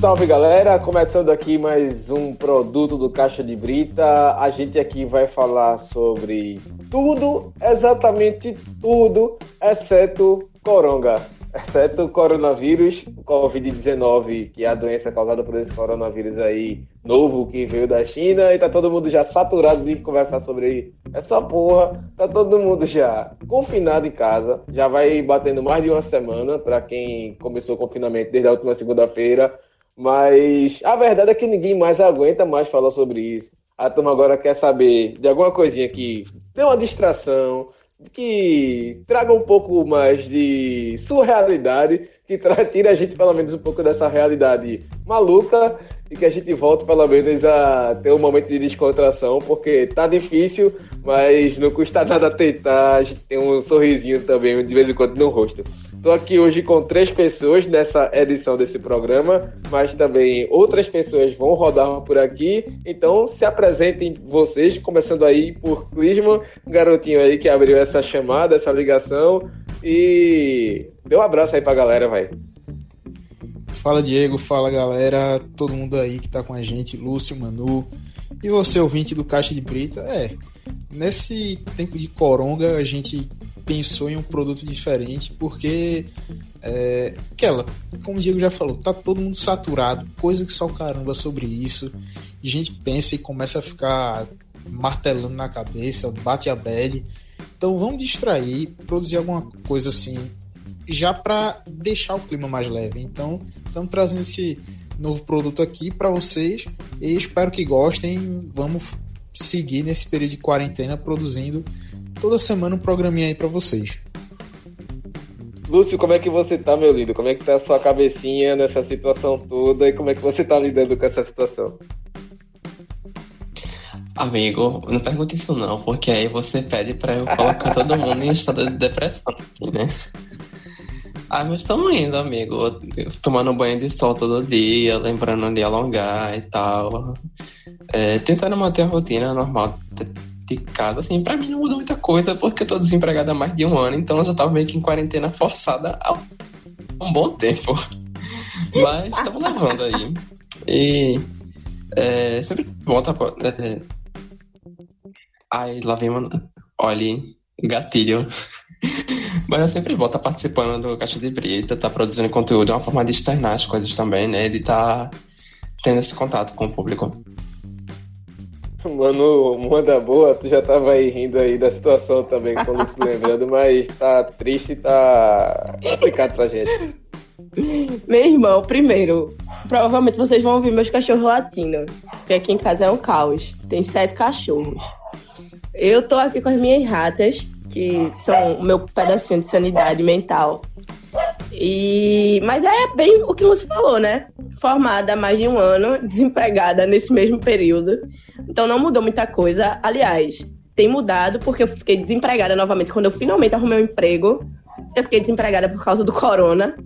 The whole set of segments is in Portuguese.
Salve, galera! Começando aqui mais um produto do Caixa de Brita. A gente aqui vai falar sobre tudo, exatamente tudo, exceto coronga exceto coronavírus, o Covid-19, que é a doença causada por esse coronavírus aí novo que veio da China, e tá todo mundo já saturado de conversar sobre essa porra. Tá todo mundo já confinado em casa, já vai batendo mais de uma semana para quem começou o confinamento desde a última segunda-feira. Mas a verdade é que ninguém mais aguenta mais falar sobre isso. A turma agora quer saber de alguma coisinha que tem uma distração, que traga um pouco mais de surrealidade, que tire a gente pelo menos um pouco dessa realidade maluca e que a gente volte pelo menos a ter um momento de descontração, porque tá difícil, mas não custa nada tentar, a gente tem um sorrisinho também de vez em quando no rosto. Estou aqui hoje com três pessoas nessa edição desse programa, mas também outras pessoas vão rodar por aqui. Então se apresentem vocês, começando aí por Clisman, um garotinho aí que abriu essa chamada, essa ligação. E dê um abraço aí pra galera, vai. Fala Diego, fala galera, todo mundo aí que tá com a gente, Lúcio, Manu e você ouvinte do Caixa de Brita. É, nesse tempo de coronga a gente pensou em um produto diferente porque é, aquela, como o Diego já falou, tá todo mundo saturado, coisa que só o caramba sobre isso. A gente pensa e começa a ficar martelando na cabeça, bate a bad. Então vamos distrair, produzir alguma coisa assim já para deixar o clima mais leve. Então, estamos trazendo esse novo produto aqui para vocês e espero que gostem. Vamos seguir nesse período de quarentena produzindo toda semana um programinha aí para vocês. Lúcio, como é que você tá, meu lindo? Como é que tá a sua cabecinha nessa situação toda e como é que você tá lidando com essa situação? Amigo, não pergunte isso não, porque aí você pede para eu colocar todo mundo em estado de depressão, né? Ah, mas estamos indo, amigo. Tomando banho de sol todo dia, lembrando de alongar e tal. É, tentando manter a rotina normal de casa. Assim, pra mim não mudou muita coisa, porque eu tô desempregado há mais de um ano, então eu já tava meio que em quarentena forçada há um bom tempo. Mas estamos levando aí. E é, sempre volta. É, ai, lá vem uma. Olha, gatilho. Mas eu sempre volta participando do Caixa de Brita, tá produzindo conteúdo, é uma forma de externar as coisas também, né? Ele tá tendo esse contato com o público. Mano, manda boa, tu já tava aí rindo aí da situação também, quando se lembrando, mas tá triste e tá complicado pra gente. Meu irmão, primeiro, provavelmente vocês vão ouvir meus cachorros latindo, porque aqui em casa é um caos. Tem sete cachorros. Eu tô aqui com as minhas ratas, que são o meu pedacinho de sanidade mental. E mas é bem o que você falou, né? Formada há mais de um ano, desempregada nesse mesmo período. Então não mudou muita coisa. Aliás, tem mudado porque eu fiquei desempregada novamente quando eu finalmente arrumei um emprego. Eu fiquei desempregada por causa do corona.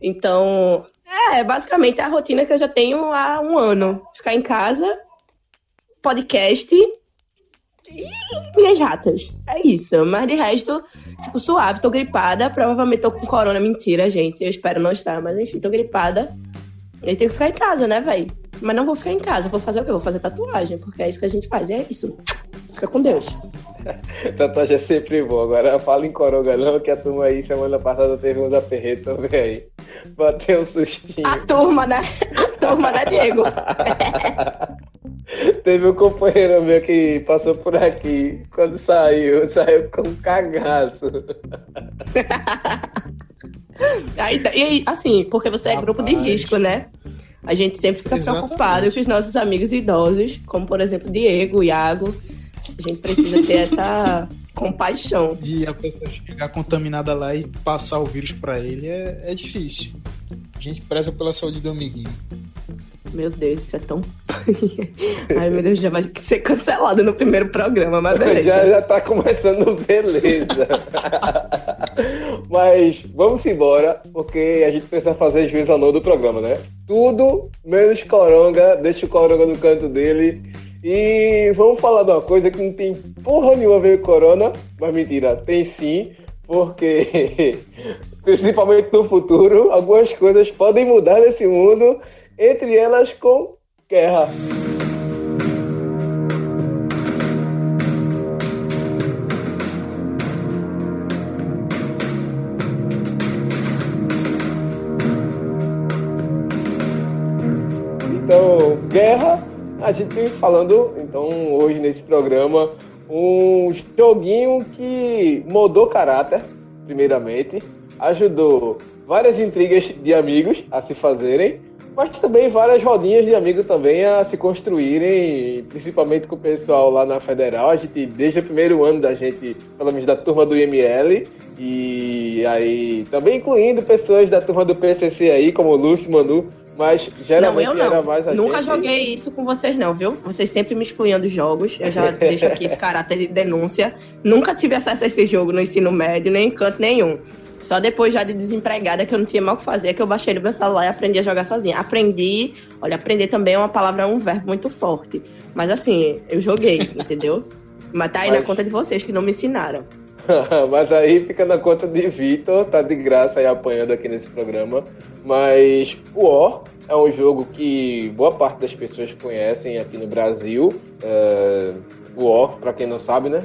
Então, é basicamente a rotina que eu já tenho há um ano. Ficar em casa, podcast e minhas ratas. É isso. Mas de resto, tipo, suave, tô gripada. Provavelmente tô com corona. Mentira, gente. Eu espero não estar, mas enfim, tô gripada. Eu tenho que ficar em casa, né, velho? Mas não vou ficar em casa. Vou fazer o quê? Vou fazer tatuagem, porque é isso que a gente faz. É isso. Fica com Deus. Tatuagem é sempre bom. Agora fala em coronga não, que a turma aí semana passada teve uns aperreios também aí. Bateu um sustinho. A turma, né? A turma, né, Diego? Teve um companheiro meu que passou por aqui. Quando saiu, saiu com um cagaço. aí, e assim, porque você é grupo de risco, né? A gente sempre fica Exatamente. preocupado com os nossos amigos idosos, como por exemplo Diego, Iago. A gente precisa ter essa compaixão. E a pessoa chegar contaminada lá e passar o vírus para ele é, é difícil. A gente preza pela saúde do amiguinho. Meu Deus, isso é tão. Ai, meu Deus, já vai ser cancelado no primeiro programa, mas beleza. Já, já tá começando beleza. mas vamos embora, porque a gente precisa fazer juízo ao do programa, né? Tudo menos Coronga, deixa o Coronga no canto dele. E vamos falar de uma coisa que não tem porra nenhuma a ver com Corona, mas mentira, tem sim porque, principalmente no futuro, algumas coisas podem mudar nesse mundo, entre elas com guerra. A gente falando, então, hoje nesse programa, um joguinho que mudou caráter, primeiramente, ajudou várias intrigas de amigos a se fazerem, mas também várias rodinhas de amigos também a se construírem, principalmente com o pessoal lá na Federal. A gente, desde o primeiro ano da gente, pelo menos da turma do IML, e aí também incluindo pessoas da turma do PCC aí, como o Lúcio Manu, mas geralmente não, eu não. era mais a Nunca gente... joguei isso com vocês, não, viu? Vocês sempre me excluíam dos jogos. Eu já deixo aqui esse caráter de denúncia. Nunca tive acesso a esse jogo no ensino médio, nem em canto nenhum. Só depois já de desempregada, que eu não tinha mal o que fazer, que eu baixei no meu celular e aprendi a jogar sozinha. Aprendi, olha, aprender também é uma palavra, é um verbo muito forte. Mas assim, eu joguei, entendeu? Mas tá aí Mas... na conta de vocês que não me ensinaram. Mas aí fica na conta de Vitor, tá de graça aí apanhando aqui nesse programa. Mas o War é um jogo que boa parte das pessoas conhecem aqui no Brasil. É, o War, pra quem não sabe, né?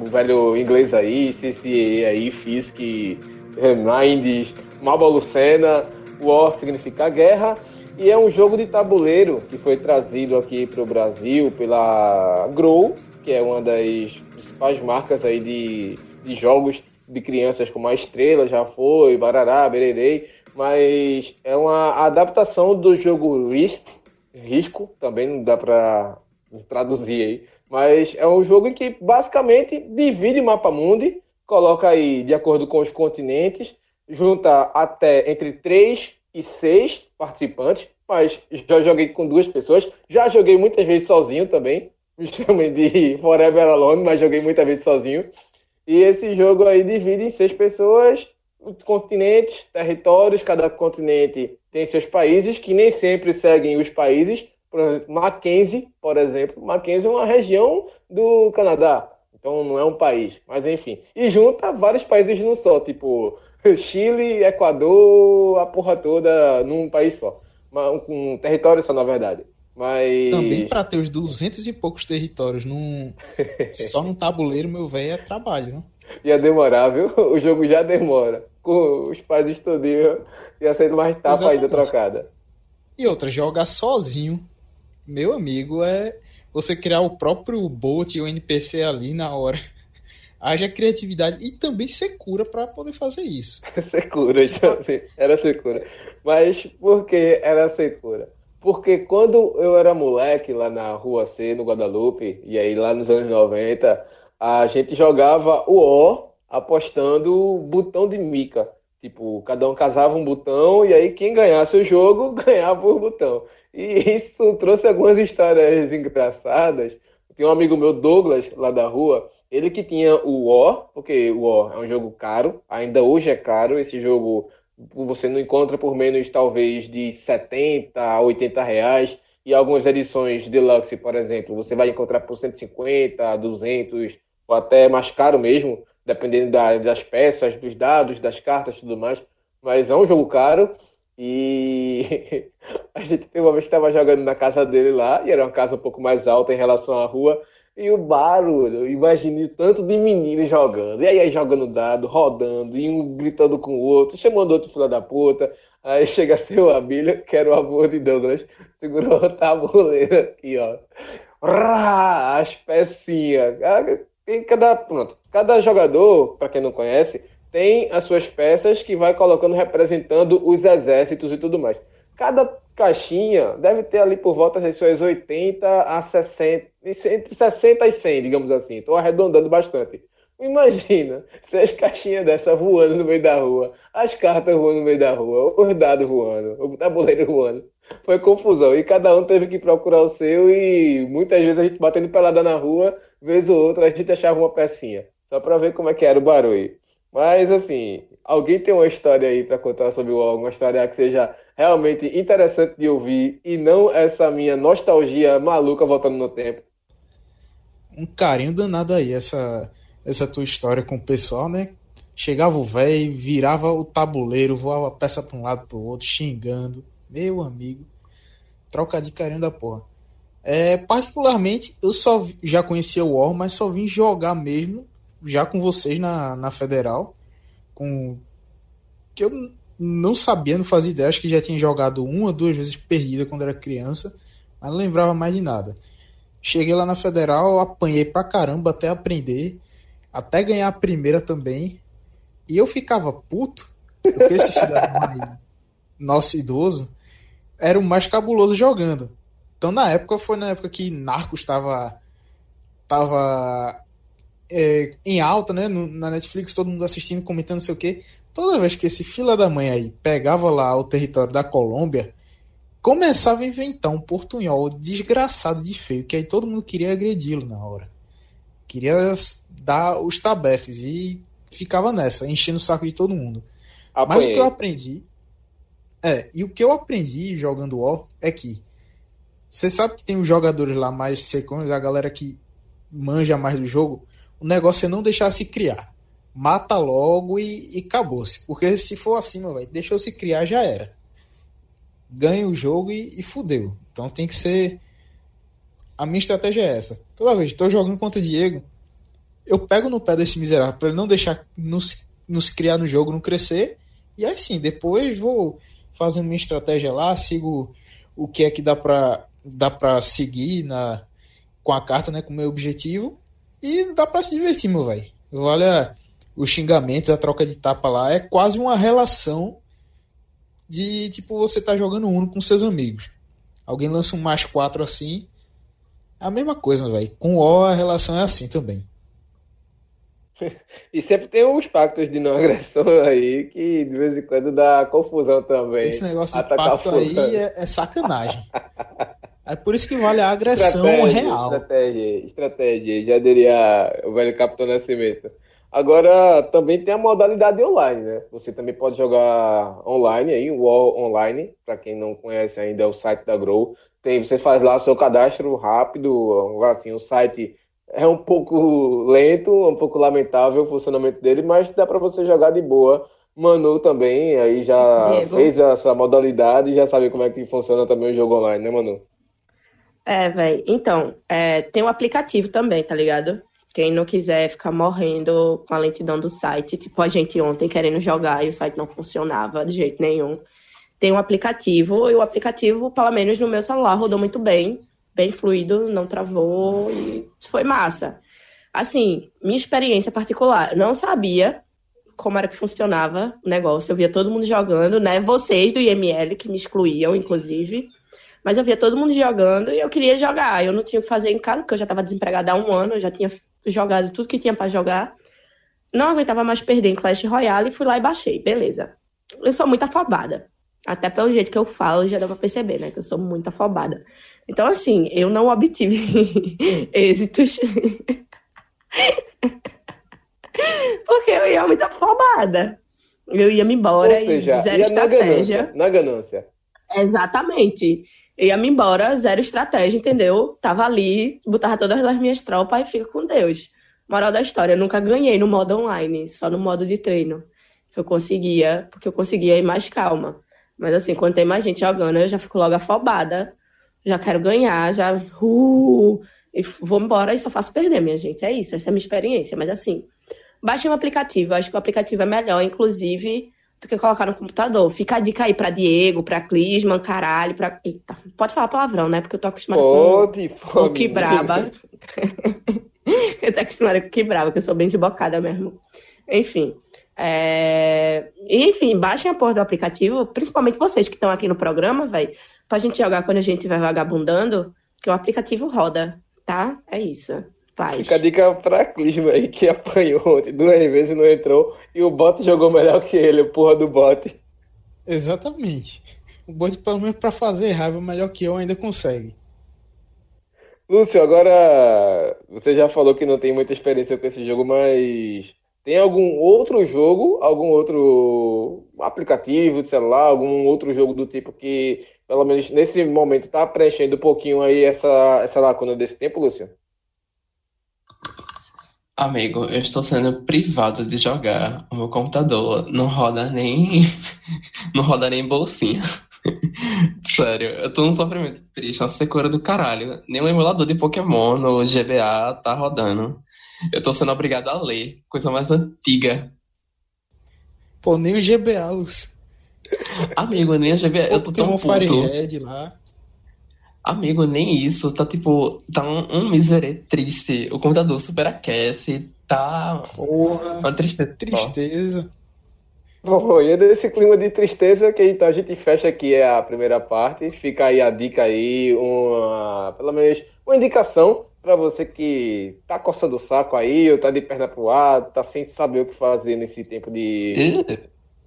O velho inglês aí, CCA aí, Fisk, Minds, Malba Lucena. War significa guerra. E é um jogo de tabuleiro que foi trazido aqui para o Brasil pela Grow, que é uma das principais marcas aí de de jogos de crianças como a Estrela, já foi, Barará, Bererei, mas é uma adaptação do jogo Risk, Risco, também não dá para traduzir aí, mas é um jogo em que basicamente divide o mapa mundi, coloca aí de acordo com os continentes, junta até entre 3 e 6 participantes, mas já joguei com duas pessoas, já joguei muitas vezes sozinho também, me chamem de Forever Alone, mas joguei muitas vezes sozinho. E esse jogo aí divide em seis pessoas, continentes, territórios, cada continente tem seus países, que nem sempre seguem os países. Por exemplo, Mackenzie, por exemplo. Mackenzie é uma região do Canadá, então não é um país, mas enfim. E junta vários países num só, tipo Chile, Equador, a porra toda num país só. Um território só, na verdade. Mas... Também para ter os duzentos e poucos territórios num... só num tabuleiro, meu velho, é trabalho, né? Ia demorar, viu? O jogo já demora. Com os pais estudinhos, ia sendo mais tapa ainda trocada. E outra, jogar sozinho, meu amigo, é você criar o próprio bot e o NPC ali na hora. Haja criatividade e também secura para poder fazer isso. secura, era secura. Mas por que era secura? Porque quando eu era moleque lá na Rua C, no Guadalupe, e aí lá nos anos 90, a gente jogava o O apostando botão de mica. Tipo, cada um casava um botão e aí quem ganhasse o jogo ganhava o botão. E isso trouxe algumas histórias engraçadas. Tem um amigo meu, Douglas, lá da rua, ele que tinha o War, porque o War é um jogo caro, ainda hoje é caro. Esse jogo você não encontra por menos talvez de 70 a 80 reais. E algumas edições deluxe, por exemplo, você vai encontrar por 150, 200 ou até mais caro mesmo, dependendo da, das peças, dos dados, das cartas e tudo mais. Mas é um jogo caro. E a gente tem uma vez estava jogando na casa dele lá, e era uma casa um pouco mais alta em relação à rua. E o barulho, imagine tanto de meninos jogando. E aí, aí jogando dado, rodando, e um gritando com o outro, chamando outro filho da puta. Aí chega seu Abílio, que era o amor de Douglas, segurou o tabuleiro aqui, ó. As pecinhas. Tem cada, pronto, cada jogador, para quem não conhece, tem as suas peças que vai colocando representando os exércitos e tudo mais. Cada caixinha deve ter ali por volta das suas 80 a 60, entre 60 e 100, digamos assim. Estou arredondando bastante. Imagina, seis caixinhas dessa voando no meio da rua, as cartas voando no meio da rua, os dados voando, o tabuleiro voando. Foi confusão. E cada um teve que procurar o seu e muitas vezes a gente batendo pelada na rua, vez ou outra a gente achava uma pecinha. Só para ver como é que era o barulho. Mas assim, alguém tem uma história aí para contar sobre o alguma história que seja realmente interessante de ouvir e não essa minha nostalgia maluca voltando no tempo. Um carinho danado aí, essa, essa tua história com o pessoal, né? Chegava o velho, virava o tabuleiro, voava a peça para um lado para o outro, xingando. Meu amigo, troca de carinho da porra. É, particularmente, eu só já conhecia o War, mas só vim jogar mesmo, já com vocês na, na Federal, com que eu não sabia, não fazia ideia, acho que já tinha jogado uma, duas vezes perdida quando era criança, mas não lembrava mais de nada. Cheguei lá na Federal, apanhei pra caramba até aprender, até ganhar a primeira também. E eu ficava puto, porque esse cidadão aí, nosso idoso, era o mais cabuloso jogando. Então na época foi na época que Narcos estava tava é, em alta, né? No, na Netflix, todo mundo assistindo, comentando, não sei o que. Toda vez que esse fila da mãe aí pegava lá o território da Colômbia, começava a inventar um portunhol desgraçado de feio, que aí todo mundo queria agredi-lo na hora. Queria dar os tabefes e ficava nessa, enchendo o saco de todo mundo. Apanhei. Mas o que eu aprendi. É, e o que eu aprendi jogando War é que você sabe que tem os jogadores lá mais secões, a galera que manja mais do jogo, o negócio é não deixar se criar. Mata logo e, e acabou-se. Porque se for assim, meu velho, deixou se criar, já era. Ganha o jogo e, e fudeu. Então tem que ser. A minha estratégia é essa. Toda vez que estou jogando contra o Diego, eu pego no pé desse miserável para ele não deixar nos, nos criar no jogo, não crescer. E aí sim, depois vou fazendo minha estratégia lá, sigo o que é que dá para dá para seguir na com a carta, né, com o meu objetivo e dá para se divertir, meu velho. Olha os xingamentos, a troca de tapa lá, é quase uma relação de tipo você tá jogando Uno com seus amigos. Alguém lança um mais quatro assim, é a mesma coisa, velho. Com O a relação é assim também. E sempre tem uns pactos de não agressão aí que de vez em quando dá confusão também. Esse negócio de pacto aí é, é, sacanagem. é por isso que vale a agressão estratégia, real. Estratégia, estratégia, já diria o velho Capitão Nascimento. Agora, também tem a modalidade online, né? Você também pode jogar online aí, o Wall Online, para quem não conhece ainda é o site da Grow. Tem, você faz lá seu cadastro rápido, assim, o site é um pouco lento, um pouco lamentável o funcionamento dele, mas dá para você jogar de boa. Manu também, aí já Diego. fez essa modalidade e já sabe como é que funciona também o jogo online, né, Manu? É, velho. Então, é, tem um aplicativo também, tá ligado? Quem não quiser ficar morrendo com a lentidão do site, tipo a gente ontem querendo jogar e o site não funcionava de jeito nenhum. Tem um aplicativo e o aplicativo, pelo menos no meu celular, rodou muito bem bem fluido, não travou e foi massa. Assim, minha experiência particular, eu não sabia como era que funcionava o negócio. Eu via todo mundo jogando, né? Vocês do IML que me excluíam, inclusive. Mas eu via todo mundo jogando e eu queria jogar. Eu não tinha o que fazer em casa, porque eu já estava desempregada há um ano, eu já tinha jogado tudo que tinha para jogar. Não aguentava mais perder em Clash Royale e fui lá e baixei. Beleza. Eu sou muito afobada. Até pelo jeito que eu falo, já dá pra perceber, né? Que eu sou muito afobada. Então, assim, eu não obtive êxitos. Porque eu ia muito afobada. Eu ia me embora Ou seja, e zero estratégia. Na ganância, na ganância. Exatamente. Eu ia me embora, zero estratégia, entendeu? Tava ali, botava todas as minhas tropas e fica com Deus. Moral da história, eu nunca ganhei no modo online, só no modo de treino. Que eu conseguia, porque eu conseguia ir mais calma. Mas assim, quando tem mais gente jogando, eu já fico logo afobada já quero ganhar, já uh, e vou embora e só faço perder, minha gente. É isso, essa é a minha experiência. Mas assim, baixe um aplicativo. Acho que o aplicativo é melhor, inclusive, do que colocar no computador. Fica a dica aí pra Diego, pra Clisman, caralho, pra. Eita, pode falar palavrão, né? Porque eu tô acostumada pode, com, com que braba. eu tô acostumada com que braba, que eu sou bem desbocada mesmo. Enfim. É... Enfim, baixem a porra do aplicativo, principalmente vocês que estão aqui no programa, velho pra gente jogar quando a gente vai vagabundando, que o aplicativo roda, tá? É isso. Paz. Fica a dica pra Clisma aí, que apanhou ontem duas vezes e não entrou, e o bot jogou melhor que ele, o porra do bot. Exatamente. O bot, pelo menos pra fazer raiva, melhor que eu, ainda consegue. Lúcio, agora você já falou que não tem muita experiência com esse jogo, mas tem algum outro jogo, algum outro aplicativo de celular, algum outro jogo do tipo que pelo menos nesse momento, está preenchendo um pouquinho aí essa, essa lacuna desse tempo, Lúcio? Amigo, eu estou sendo privado de jogar. O meu computador não roda nem. não roda nem bolsinha. Sério, eu tô num sofrimento triste, uma secura do caralho. Nem o emulador de Pokémon no GBA tá rodando. Eu tô sendo obrigado a ler, coisa mais antiga. Pô, nem o GBA, Lúcio. Amigo, nem o GBA. Eu tô tão puto. Firehead lá. Amigo, nem isso. Tá tipo. Tá um, um miserê triste. O computador superaquece. Tá Porra, uma tristeza. tristeza. Bom, e é desse clima de tristeza que então a gente fecha aqui a primeira parte. Fica aí a dica aí, uma, pelo menos uma indicação para você que tá coçando o saco aí, ou tá de perna pro ar, tá sem saber o que fazer nesse tempo de.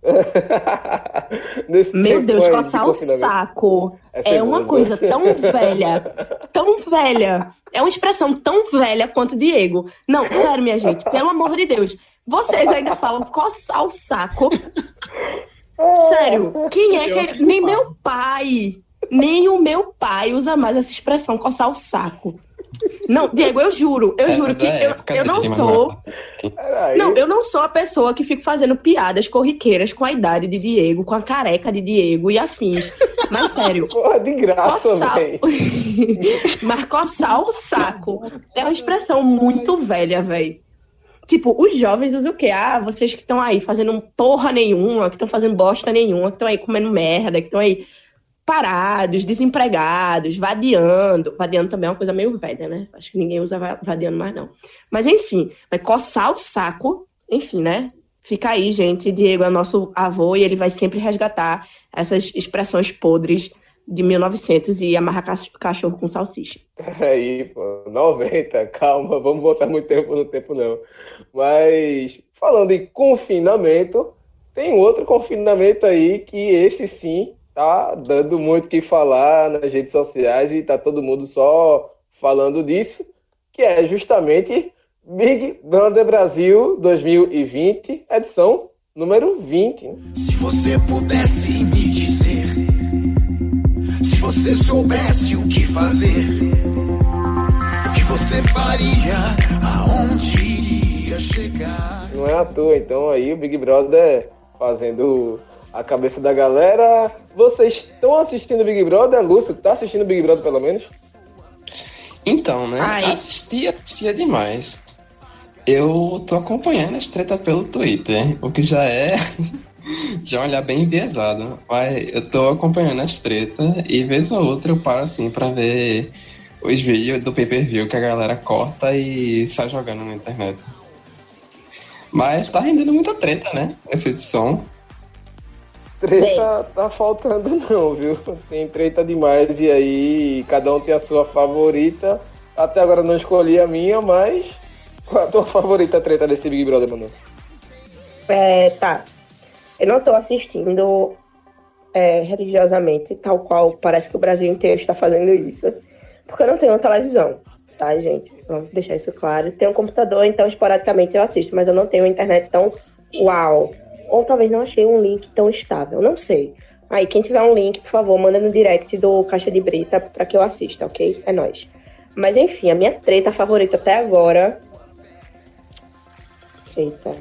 Meu Deus, coçar o saco É é uma coisa tão velha, tão velha. É uma expressão tão velha quanto Diego. Não, sério, minha gente, pelo amor de Deus. Vocês ainda falam coçar o saco. Sério, quem é que. Nem meu pai, nem o meu pai usa mais essa expressão, coçar o saco. Não, Diego, eu juro, eu é juro que da eu, eu não sou. Peraí. Não, eu não sou a pessoa que fica fazendo piadas corriqueiras com a idade de Diego, com a careca de Diego e afins. Mas sério, Porra, de graça, coçar. velho. Mas coçar o saco é uma expressão muito velha, velho. Tipo, os jovens usam o quê? Ah, vocês que estão aí fazendo porra nenhuma, que estão fazendo bosta nenhuma, que estão aí comendo merda, que estão aí parados, desempregados, vadiando. Vadiando também é uma coisa meio velha, né? Acho que ninguém usa va- vadiando mais, não. Mas enfim, vai coçar o saco, enfim, né? Fica aí, gente. Diego é nosso avô e ele vai sempre resgatar essas expressões podres de 1900 e amarrar cach- cachorro com salsicha. Peraí, pô, 90, calma, vamos botar muito tempo no tempo não. Mas falando em confinamento, tem outro confinamento aí que esse sim tá dando muito o que falar nas redes sociais e tá todo mundo só falando disso, que é justamente Big Brother Brasil 2020, edição número 20. né? Se você pudesse me dizer, se você soubesse o que fazer, o que você faria, aonde iria chegar? Não é à toa, então aí o Big Brother fazendo a cabeça da galera. Vocês estão assistindo Big Brother? Lúcio, tá assistindo Big Brother pelo menos? Então, né? Ai. Assistia, assistia demais. Eu tô acompanhando as treta pelo Twitter, o que já é de um olhar bem enviesado. Mas eu tô acompanhando as tretas e vez ou outra eu paro assim pra ver os vídeos do pay-per-view que a galera corta e sai jogando na internet. Mas tá rendendo muita treta, né? Essa edição. Treta tá faltando não, viu? Tem treta demais e aí cada um tem a sua favorita. Até agora não escolhi a minha, mas qual é a tua favorita treta desse Big Brother, mano? É, tá. Eu não tô assistindo é, religiosamente, tal qual parece que o Brasil inteiro está fazendo isso. Porque eu não tenho televisão, tá, gente? Vamos deixar isso claro. Tenho um computador, então esporadicamente eu assisto, mas eu não tenho internet tão uau. Ou talvez não achei um link tão estável, não sei. Aí, quem tiver um link, por favor, manda no direct do Caixa de Brita pra que eu assista, ok? É nóis. Mas enfim, a minha treta favorita até agora. Treta.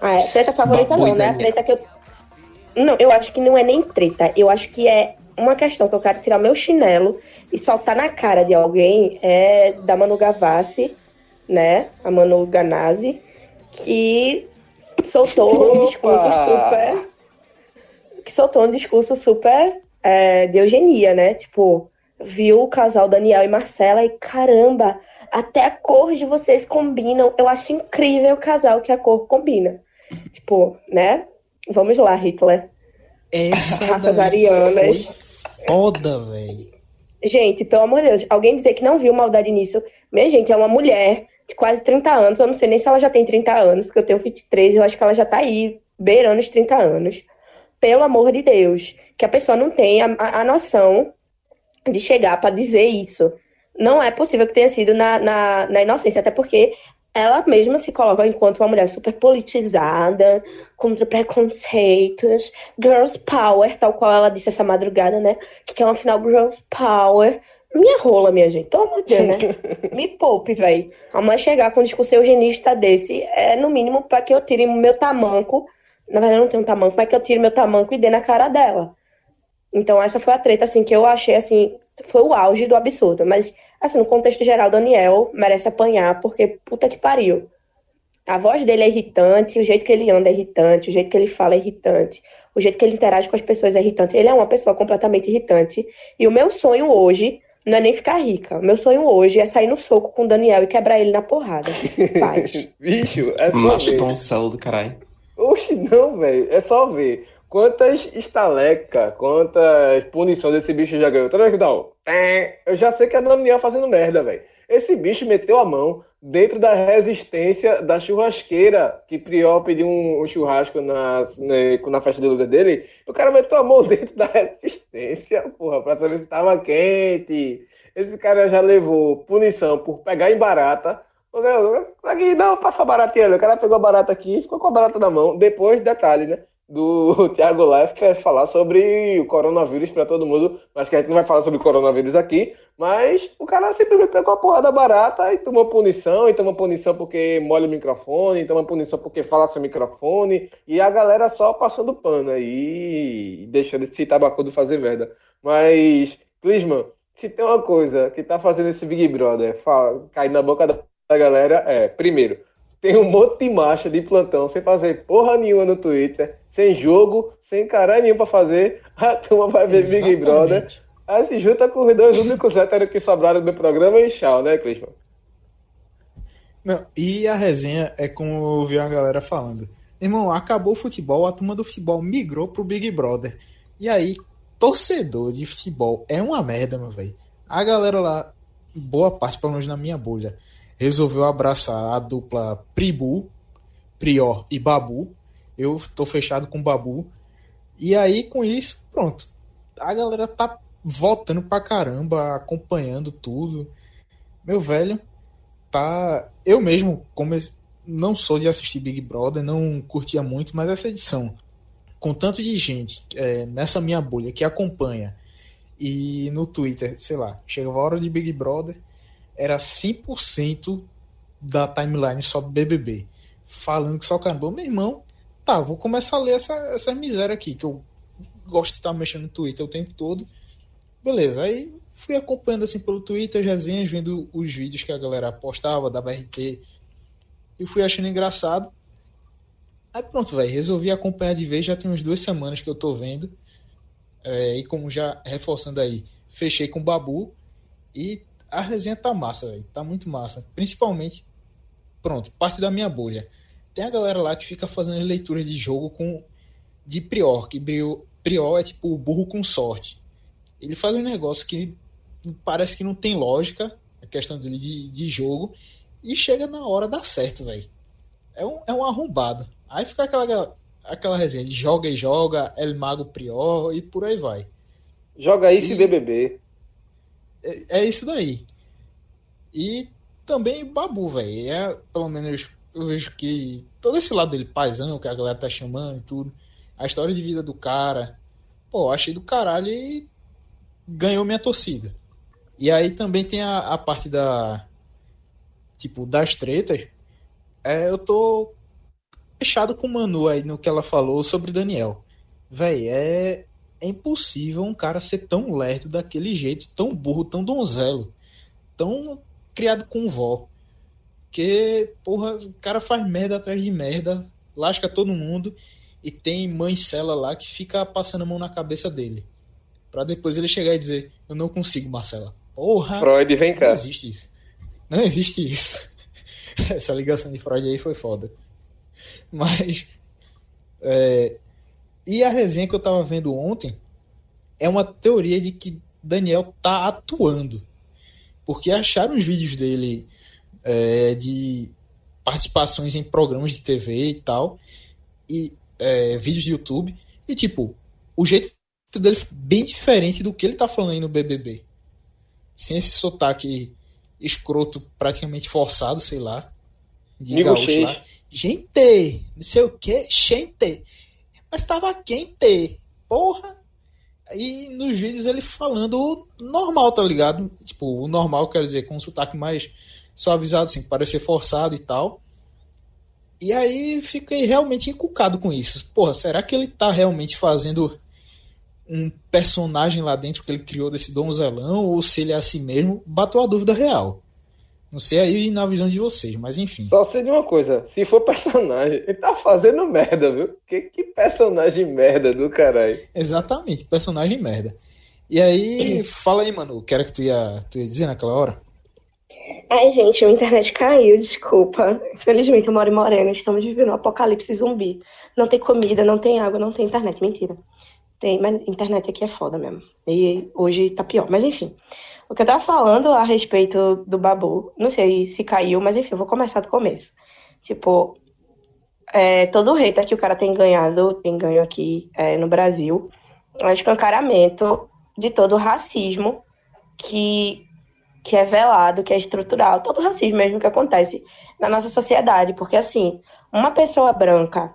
Ah, é treta favorita não, né? A treta que eu. Não, eu acho que não é nem treta. Eu acho que é uma questão que eu quero tirar meu chinelo e soltar na cara de alguém é da Manu Gavassi, né? A Manu Ganazzi, que soltou um discurso super. Que soltou um discurso super é, de eugenia, né? Tipo, viu o casal Daniel e Marcela e caramba, até a cor de vocês combinam. Eu acho incrível o casal que a cor combina. Tipo, né? Vamos lá, Hitler. Essa Raças arianas. foda, velho. Gente, pelo amor de Deus, alguém dizer que não viu maldade nisso. Minha gente, é uma mulher de quase 30 anos. Eu não sei nem se ela já tem 30 anos, porque eu tenho 23, eu acho que ela já tá aí, beirando os 30 anos. Pelo amor de Deus, que a pessoa não tenha a, a noção de chegar pra dizer isso. Não é possível que tenha sido na, na, na inocência, até porque ela mesma se coloca enquanto uma mulher super politizada, contra preconceitos, girls power, tal qual ela disse essa madrugada, né? Que quer uma final girls power, Minha rola, minha gente. Pelo amor de Deus, né? Me poupe, velho. Amanhã chegar com um discurso eugenista desse, é no mínimo para que eu tire meu tamanco. Na verdade, não tenho um tamanco, mas que eu tire meu tamanco e dê na cara dela. Então, essa foi a treta, assim, que eu achei, assim, foi o auge do absurdo. Mas, assim, no contexto geral, Daniel merece apanhar, porque puta que pariu. A voz dele é irritante, o jeito que ele anda é irritante, o jeito que ele fala é irritante, o jeito que ele interage com as pessoas é irritante. Ele é uma pessoa completamente irritante. E o meu sonho hoje não é nem ficar rica. Meu sonho hoje é sair no soco com o Daniel e quebrar ele na porrada. Paz. Bicho, é só Macho ver. toncelo do caralho. Oxe, não, velho. É só ver. Quantas estalecas, quantas punições esse bicho já ganhou. Toda vez que dá um... Eu já sei que é Daniel fazendo merda, velho. Esse bicho meteu a mão dentro da resistência da churrasqueira que Priol pediu um, um churrasco na, na, na festa de luta dele. O cara meteu a mão dentro da resistência, porra, pra saber se tava quente. Esse cara já levou punição por pegar em barata. Aqui, não, passa a baratinha ali. O cara pegou a barata aqui ficou com a barata na mão. Depois, detalhe, né? Do Thiago que vai falar sobre o coronavírus para todo mundo. Mas que a gente não vai falar sobre o coronavírus aqui. Mas o cara simplesmente pegou a porra da barata e tomou punição. E tomou punição porque molha o microfone. E tomou punição porque fala sem microfone. E a galera só passando pano aí. E deixando esse tabacudo fazer merda. Mas, Clisman, se tem uma coisa que tá fazendo esse Big Brother cair na boca da galera é, primeiro, tem um monte de marcha de plantão sem fazer porra nenhuma no Twitter, sem jogo, sem caralho nenhum pra fazer. A turma vai ver Big Exatamente. Brother. Aí se junta com os dois únicos héteros que sobraram do programa e tchau, né, Clisman? Não, e a resenha é como eu vi a galera falando. Irmão, acabou o futebol, a turma do futebol migrou pro Big Brother. E aí, torcedor de futebol é uma merda, meu velho. A galera lá, boa parte, pelo menos na minha bolha, resolveu abraçar a dupla Pribu, Prior e Babu. Eu tô fechado com Babu. E aí, com isso, pronto. A galera tá votando pra caramba, acompanhando tudo. Meu velho, tá. Eu mesmo, como eu não sou de assistir Big Brother, não curtia muito, mas essa edição, com tanto de gente é, nessa minha bolha que acompanha e no Twitter, sei lá, chegava a hora de Big Brother, era 100% da timeline só do BBB, falando que só caramba, meu irmão, tá, vou começar a ler essa, essa miséria aqui, que eu gosto de estar mexendo no Twitter o tempo todo. Beleza, aí fui acompanhando assim pelo Twitter, as resenhas, vendo os vídeos que a galera postava da BRT e fui achando engraçado. Aí pronto, velho, resolvi acompanhar de vez, já tem umas duas semanas que eu tô vendo. É, e como já reforçando aí, fechei com o Babu e a resenha tá massa, velho, tá muito massa. Principalmente, pronto, parte da minha bolha. Tem a galera lá que fica fazendo leituras de jogo com de Prior, que Prior é tipo o burro com sorte. Ele faz um negócio que parece que não tem lógica, a questão dele de, de jogo, e chega na hora dá certo, velho. É um, é um arrombado. Aí fica aquela, aquela resenha de joga e joga, El Mago Prior e por aí vai. Joga isso e E- BBB. É, é isso daí. E também Babu, velho. É, pelo menos eu vejo que todo esse lado dele, paizão, que a galera tá chamando e tudo, a história de vida do cara, pô, achei do caralho e ganhou minha torcida. E aí também tem a, a parte da. Tipo, das tretas. É, eu tô fechado com o Manu aí no que ela falou sobre Daniel. Véi, é, é impossível um cara ser tão lerdo daquele jeito, tão burro, tão donzelo, tão criado com vó. Que, porra, o cara faz merda atrás de merda, lasca todo mundo e tem mãe cela lá que fica passando a mão na cabeça dele. Pra depois ele chegar e dizer: Eu não consigo, Marcela. Porra! Freud, vem Não cá. existe isso. Não existe isso. Essa ligação de Freud aí foi foda. Mas. é, E a resenha que eu tava vendo ontem é uma teoria de que Daniel tá atuando. Porque acharam os vídeos dele é, de participações em programas de TV e tal. E é, vídeos de YouTube. E tipo, o jeito dele é bem diferente do que ele tá falando aí no BBB sem esse sotaque escroto, praticamente forçado, sei lá. De Nigo gaúcho lá. Gente, não sei o que, gente. Mas tava quente. Porra. E nos vídeos ele falando normal, tá ligado? Tipo, o normal quer dizer com um sotaque mais suavizado, assim, parecer forçado e tal. E aí fiquei realmente encucado com isso. Porra, será que ele tá realmente fazendo um personagem lá dentro que ele criou desse donzelão ou se ele é assim mesmo? Bateu a dúvida real. Não sei aí na visão de vocês, mas enfim. Só sei de uma coisa, se for personagem, ele tá fazendo merda, viu? Que, que personagem merda do caralho. Exatamente, personagem merda. E aí, fala aí, mano, o que era que tu ia, tu ia dizer naquela hora? Ai, gente, a internet caiu, desculpa. Infelizmente, eu moro em Morena, estamos vivendo um apocalipse zumbi. Não tem comida, não tem água, não tem internet. Mentira. Tem, mas internet aqui é foda mesmo. E hoje tá pior. Mas enfim. O que eu tava falando a respeito do Babu, não sei se caiu, mas enfim, eu vou começar do começo. Tipo, é, todo o hater que o cara tem ganhado, tem ganho aqui é, no Brasil, é um escancaramento de todo o racismo que que é velado, que é estrutural, todo o racismo mesmo que acontece na nossa sociedade, porque assim, uma pessoa branca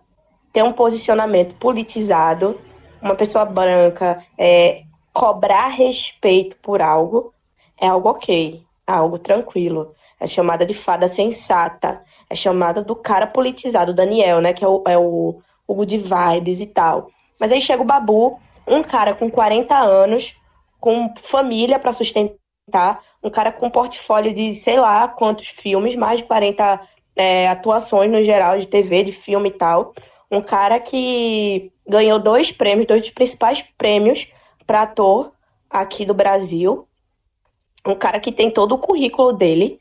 tem um posicionamento politizado, uma pessoa branca é, cobrar respeito por algo é algo ok, é algo tranquilo, é chamada de fada sensata, é chamada do cara politizado, Daniel, né, que é o, é o, o good vibes e tal. Mas aí chega o Babu, um cara com 40 anos, com família para sustentar, um cara com portfólio de sei lá quantos filmes, mais de 40 é, atuações no geral, de TV, de filme e tal. Um cara que ganhou dois prêmios, dois dos principais prêmios para ator aqui do Brasil. Um cara que tem todo o currículo dele.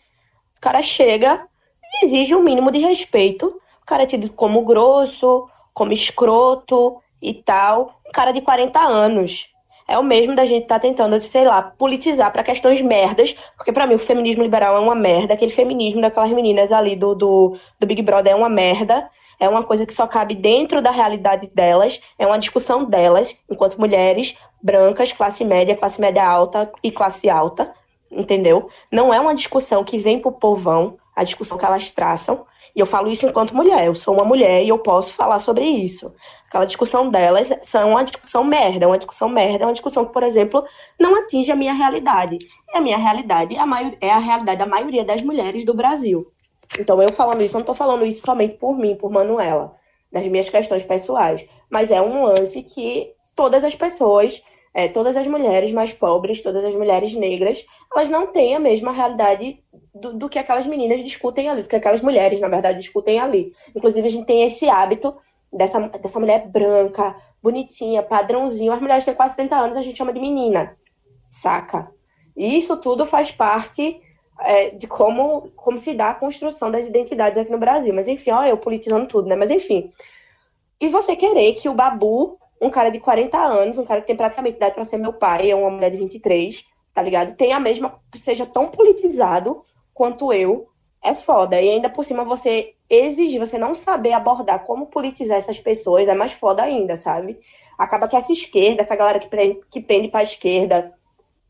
O cara chega e exige um mínimo de respeito. O cara é tido como grosso, como escroto e tal. Um cara de 40 anos é o mesmo da gente estar tá tentando, sei lá, politizar para questões merdas, porque para mim o feminismo liberal é uma merda, aquele feminismo daquelas meninas ali do, do, do Big Brother é uma merda, é uma coisa que só cabe dentro da realidade delas, é uma discussão delas, enquanto mulheres brancas, classe média, classe média alta e classe alta, entendeu? Não é uma discussão que vem pro povão, a discussão que elas traçam, e eu falo isso enquanto mulher, eu sou uma mulher e eu posso falar sobre isso. Aquela discussão delas são uma discussão merda, uma discussão merda, uma discussão que, por exemplo, não atinge a minha realidade. E a minha realidade é a, maior, é a realidade da maioria das mulheres do Brasil. Então, eu falando isso, eu não estou falando isso somente por mim, por Manuela, das minhas questões pessoais. Mas é um lance que todas as pessoas, é, todas as mulheres mais pobres, todas as mulheres negras, elas não têm a mesma realidade do, do, que aquelas meninas discutem ali, do que aquelas mulheres, na verdade, discutem ali. Inclusive, a gente tem esse hábito dessa, dessa mulher branca, bonitinha, padrãozinho. As mulheres têm quase 30 anos a gente chama de menina, saca? E isso tudo faz parte é, de como, como se dá a construção das identidades aqui no Brasil. Mas enfim, ó, eu politizando tudo, né? Mas enfim. E você querer que o Babu, um cara de 40 anos, um cara que tem praticamente idade para ser meu pai, é uma mulher de 23, tá ligado? Tem a mesma, seja tão politizado quanto eu, é foda. E ainda por cima você exigir, você não saber abordar como politizar essas pessoas, é mais foda ainda, sabe? Acaba que essa esquerda, essa galera que, prende, que pende pra esquerda,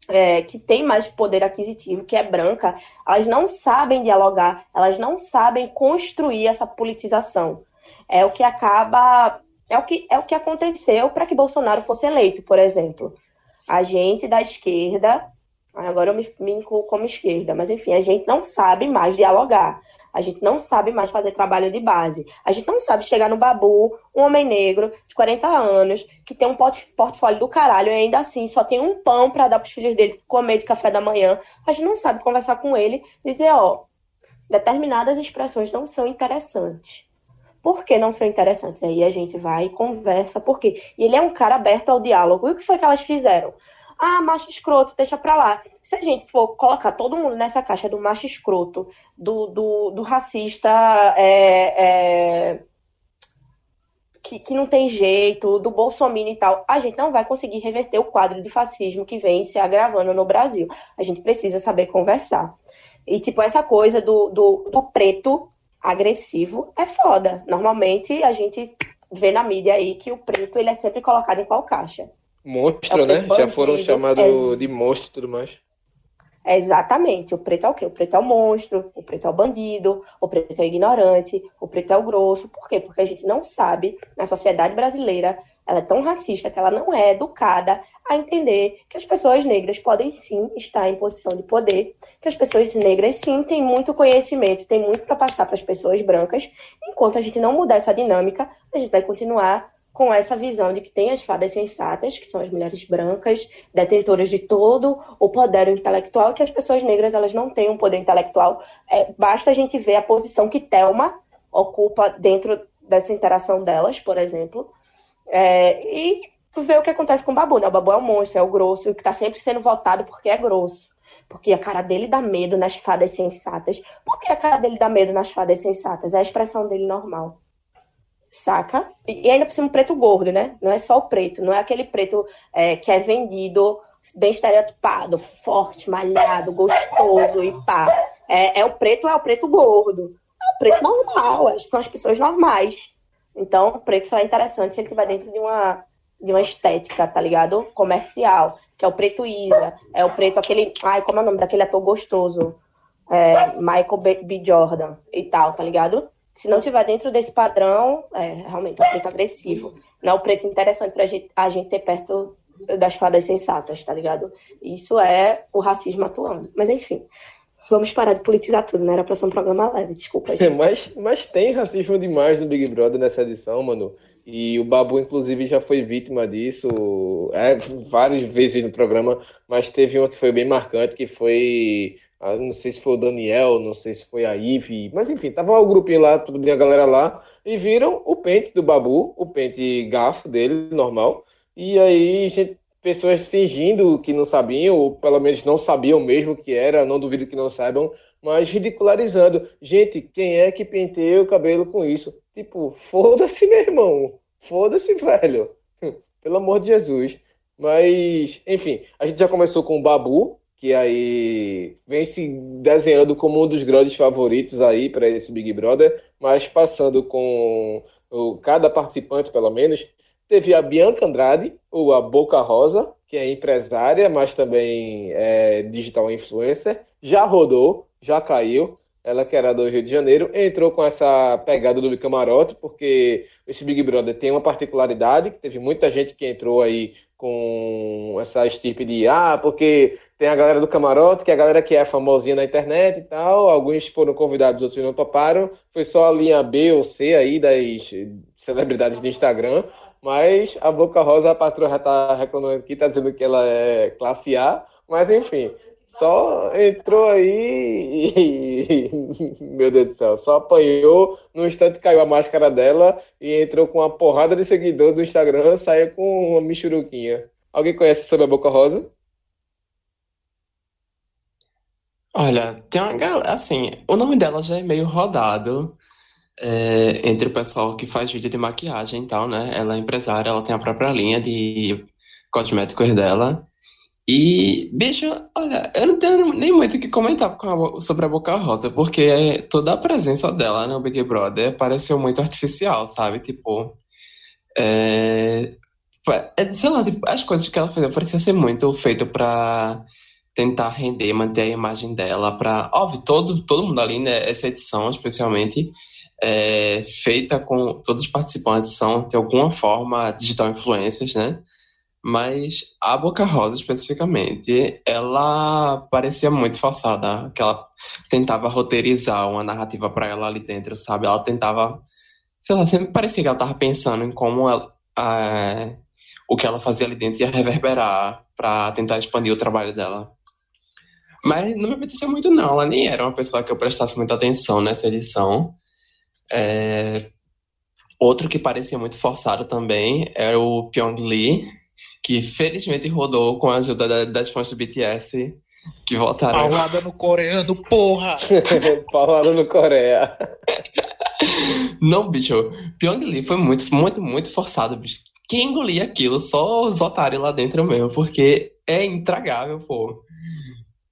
é, que tem mais poder aquisitivo, que é branca, elas não sabem dialogar, elas não sabem construir essa politização. É o que acaba. É o que, é o que aconteceu para que Bolsonaro fosse eleito, por exemplo. A gente da esquerda Agora eu me, me incluo como esquerda, mas enfim, a gente não sabe mais dialogar. A gente não sabe mais fazer trabalho de base. A gente não sabe chegar no babu, um homem negro de 40 anos, que tem um portfólio do caralho e ainda assim só tem um pão para dar pros filhos dele comer de café da manhã. A gente não sabe conversar com ele e dizer, ó, determinadas expressões não são interessantes. Por que não são interessantes? Aí a gente vai e conversa, por quê? E ele é um cara aberto ao diálogo. E o que foi que elas fizeram? Ah, macho escroto, deixa pra lá. Se a gente for colocar todo mundo nessa caixa do macho escroto, do, do, do racista é, é, que, que não tem jeito, do Bolsonaro e tal, a gente não vai conseguir reverter o quadro de fascismo que vem se agravando no Brasil. A gente precisa saber conversar. E, tipo, essa coisa do, do, do preto agressivo é foda. Normalmente a gente vê na mídia aí que o preto ele é sempre colocado em qual caixa? Monstro, é né? Já foram chamados de monstro e tudo mais. É exatamente. O preto é o quê? O preto é o monstro, o preto é o bandido, o preto é o ignorante, o preto é o grosso. Por quê? Porque a gente não sabe, na sociedade brasileira, ela é tão racista que ela não é educada a entender que as pessoas negras podem sim estar em posição de poder, que as pessoas negras sim têm muito conhecimento, têm muito para passar para as pessoas brancas. Enquanto a gente não mudar essa dinâmica, a gente vai continuar com essa visão de que tem as fadas sensatas, que são as mulheres brancas, detentoras de todo o poder intelectual, que as pessoas negras elas não têm um poder intelectual. É, basta a gente ver a posição que Thelma ocupa dentro dessa interação delas, por exemplo, é, e ver o que acontece com o Babu. Né? O Babu é um monstro, é o grosso, que está sempre sendo votado porque é grosso. Porque a cara dele dá medo nas fadas sensatas. Por que a cara dele dá medo nas fadas sensatas? É a expressão dele normal. Saca? E ainda por cima um preto gordo, né? Não é só o preto, não é aquele preto é, que é vendido bem estereotipado, forte, malhado, gostoso e pá. É, é o preto, é o preto gordo. É o preto normal, são as pessoas normais. Então, o preto é interessante se ele estiver dentro de uma, de uma estética, tá ligado? Comercial. Que é o preto Isa. É o preto, aquele. Ai, como é o nome daquele ator gostoso? É, Michael B. Jordan e tal, tá ligado? Se não estiver dentro desse padrão, é realmente é o preto agressivo. Não é o preto interessante pra gente, a gente ter perto das fadas sensatas, tá ligado? Isso é o racismo atuando. Mas enfim, vamos parar de politizar tudo, né? Era pra ser um programa leve, desculpa. Gente. mas, mas tem racismo demais no Big Brother nessa edição, mano. E o Babu, inclusive, já foi vítima disso é, várias vezes no programa, mas teve uma que foi bem marcante, que foi. Ah, não sei se foi o Daniel, não sei se foi a Ive, mas enfim, tava o grupinho lá, tudo a galera lá, e viram o pente do Babu, o pente gafo dele, normal. E aí, gente, pessoas fingindo que não sabiam, ou pelo menos não sabiam mesmo que era, não duvido que não saibam, mas ridicularizando. Gente, quem é que penteia o cabelo com isso? Tipo, foda-se, meu irmão. Foda-se, velho. Pelo amor de Jesus. Mas, enfim, a gente já começou com o Babu, que aí vem se desenhando como um dos grandes favoritos aí para esse Big Brother, mas passando com o, cada participante, pelo menos, Teve a Bianca Andrade, ou a Boca Rosa, que é empresária, mas também é digital influencer. Já rodou, já caiu. Ela que era do Rio de Janeiro, entrou com essa pegada do camarote, porque esse Big Brother tem uma particularidade, que teve muita gente que entrou aí com essa estirpe de ah, porque tem a galera do camarote, que é a galera que é famosinha na internet e tal. Alguns foram convidados, outros não toparam. Foi só a linha B ou C aí das celebridades do Instagram. Mas a Boca Rosa, a patroa já tá reclamando aqui, tá dizendo que ela é classe A. Mas enfim, só entrou aí e. Meu Deus do céu, só apanhou. No instante caiu a máscara dela e entrou com uma porrada de seguidores do Instagram, saiu com uma michuruquinha. Alguém conhece sobre a Boca Rosa? Olha, tem uma galera. Assim, o nome dela já é meio rodado é, entre o pessoal que faz vídeo de maquiagem e tal, né? Ela é empresária, ela tem a própria linha de cosméticos dela. E, bicho, olha, eu não tenho nem muito o que comentar sobre a Boca Rosa, porque toda a presença dela no Big Brother pareceu muito artificial, sabe? Tipo, é, é, sei lá, tipo, as coisas que ela fazia parecia ser muito feito pra tentar render, manter a imagem dela, pra. Óbvio, todo, todo mundo ali, né? Essa edição, especialmente, é, feita com todos os participantes são de alguma forma digital influencers, né? Mas a Boca Rosa especificamente, ela parecia muito forçada, que ela tentava roteirizar uma narrativa para ela ali dentro, sabe? Ela tentava, sei lá, sempre parecia que ela estava pensando em como ela, é, o que ela fazia ali dentro ia reverberar para tentar expandir o trabalho dela. Mas não me apeteceu muito não, ela nem era uma pessoa que eu prestasse muita atenção nessa edição. É... Outro que parecia muito forçado também é o Pyong Lee, que felizmente rodou com a ajuda das fãs do BTS que voltaram. Paulada no coreano, porra! Paulada no Coreia. Não, bicho, Pyong Lee foi muito, muito, muito forçado, bicho. Quem engolia aquilo? Só os otários lá dentro mesmo, porque é intragável, pô.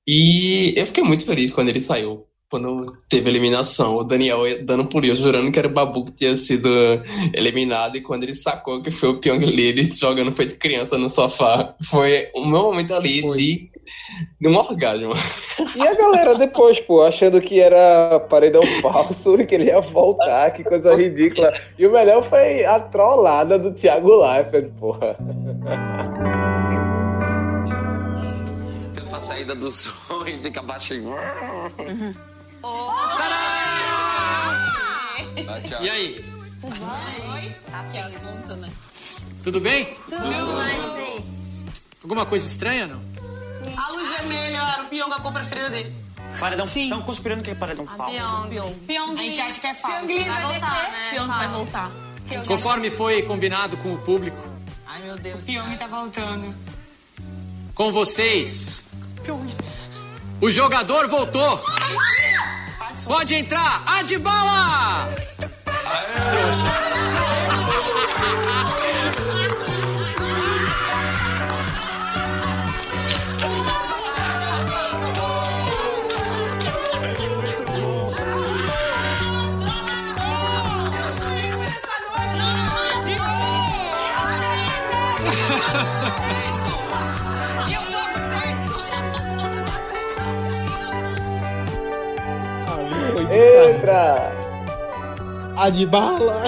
E eu fiquei muito feliz quando ele saiu quando teve eliminação, o Daniel dando por isso, jurando que era o Babu que tinha sido eliminado, e quando ele sacou que foi o Pyong Lee jogando feito criança no sofá, foi o meu momento ali foi. de, de um orgasmo. E a galera depois, pô, achando que era paredão falso e que ele ia voltar, que coisa ridícula. E o melhor foi a trollada do Thiago Leifert, porra. A saída do e fica baixinho. Uhum. Oh. E aí? Oi. Aqui assunto, né? Tudo bem? Tudo. Tudo. Alguma coisa estranha, não? A luz vermelha era o Pyong, a cor preferida dele. Paredão. Sim. Estão conspirando que é paredão falso. Pyong. Pyong. A gente acha que é falso. Pyong vai voltar, né? Pyong vai voltar. Conforme foi combinado com o público. Ai, meu Deus. Pyong tá voltando. Com vocês. Pyong. O jogador voltou. Pode entrar, Adbala! Trouxa. A de bala!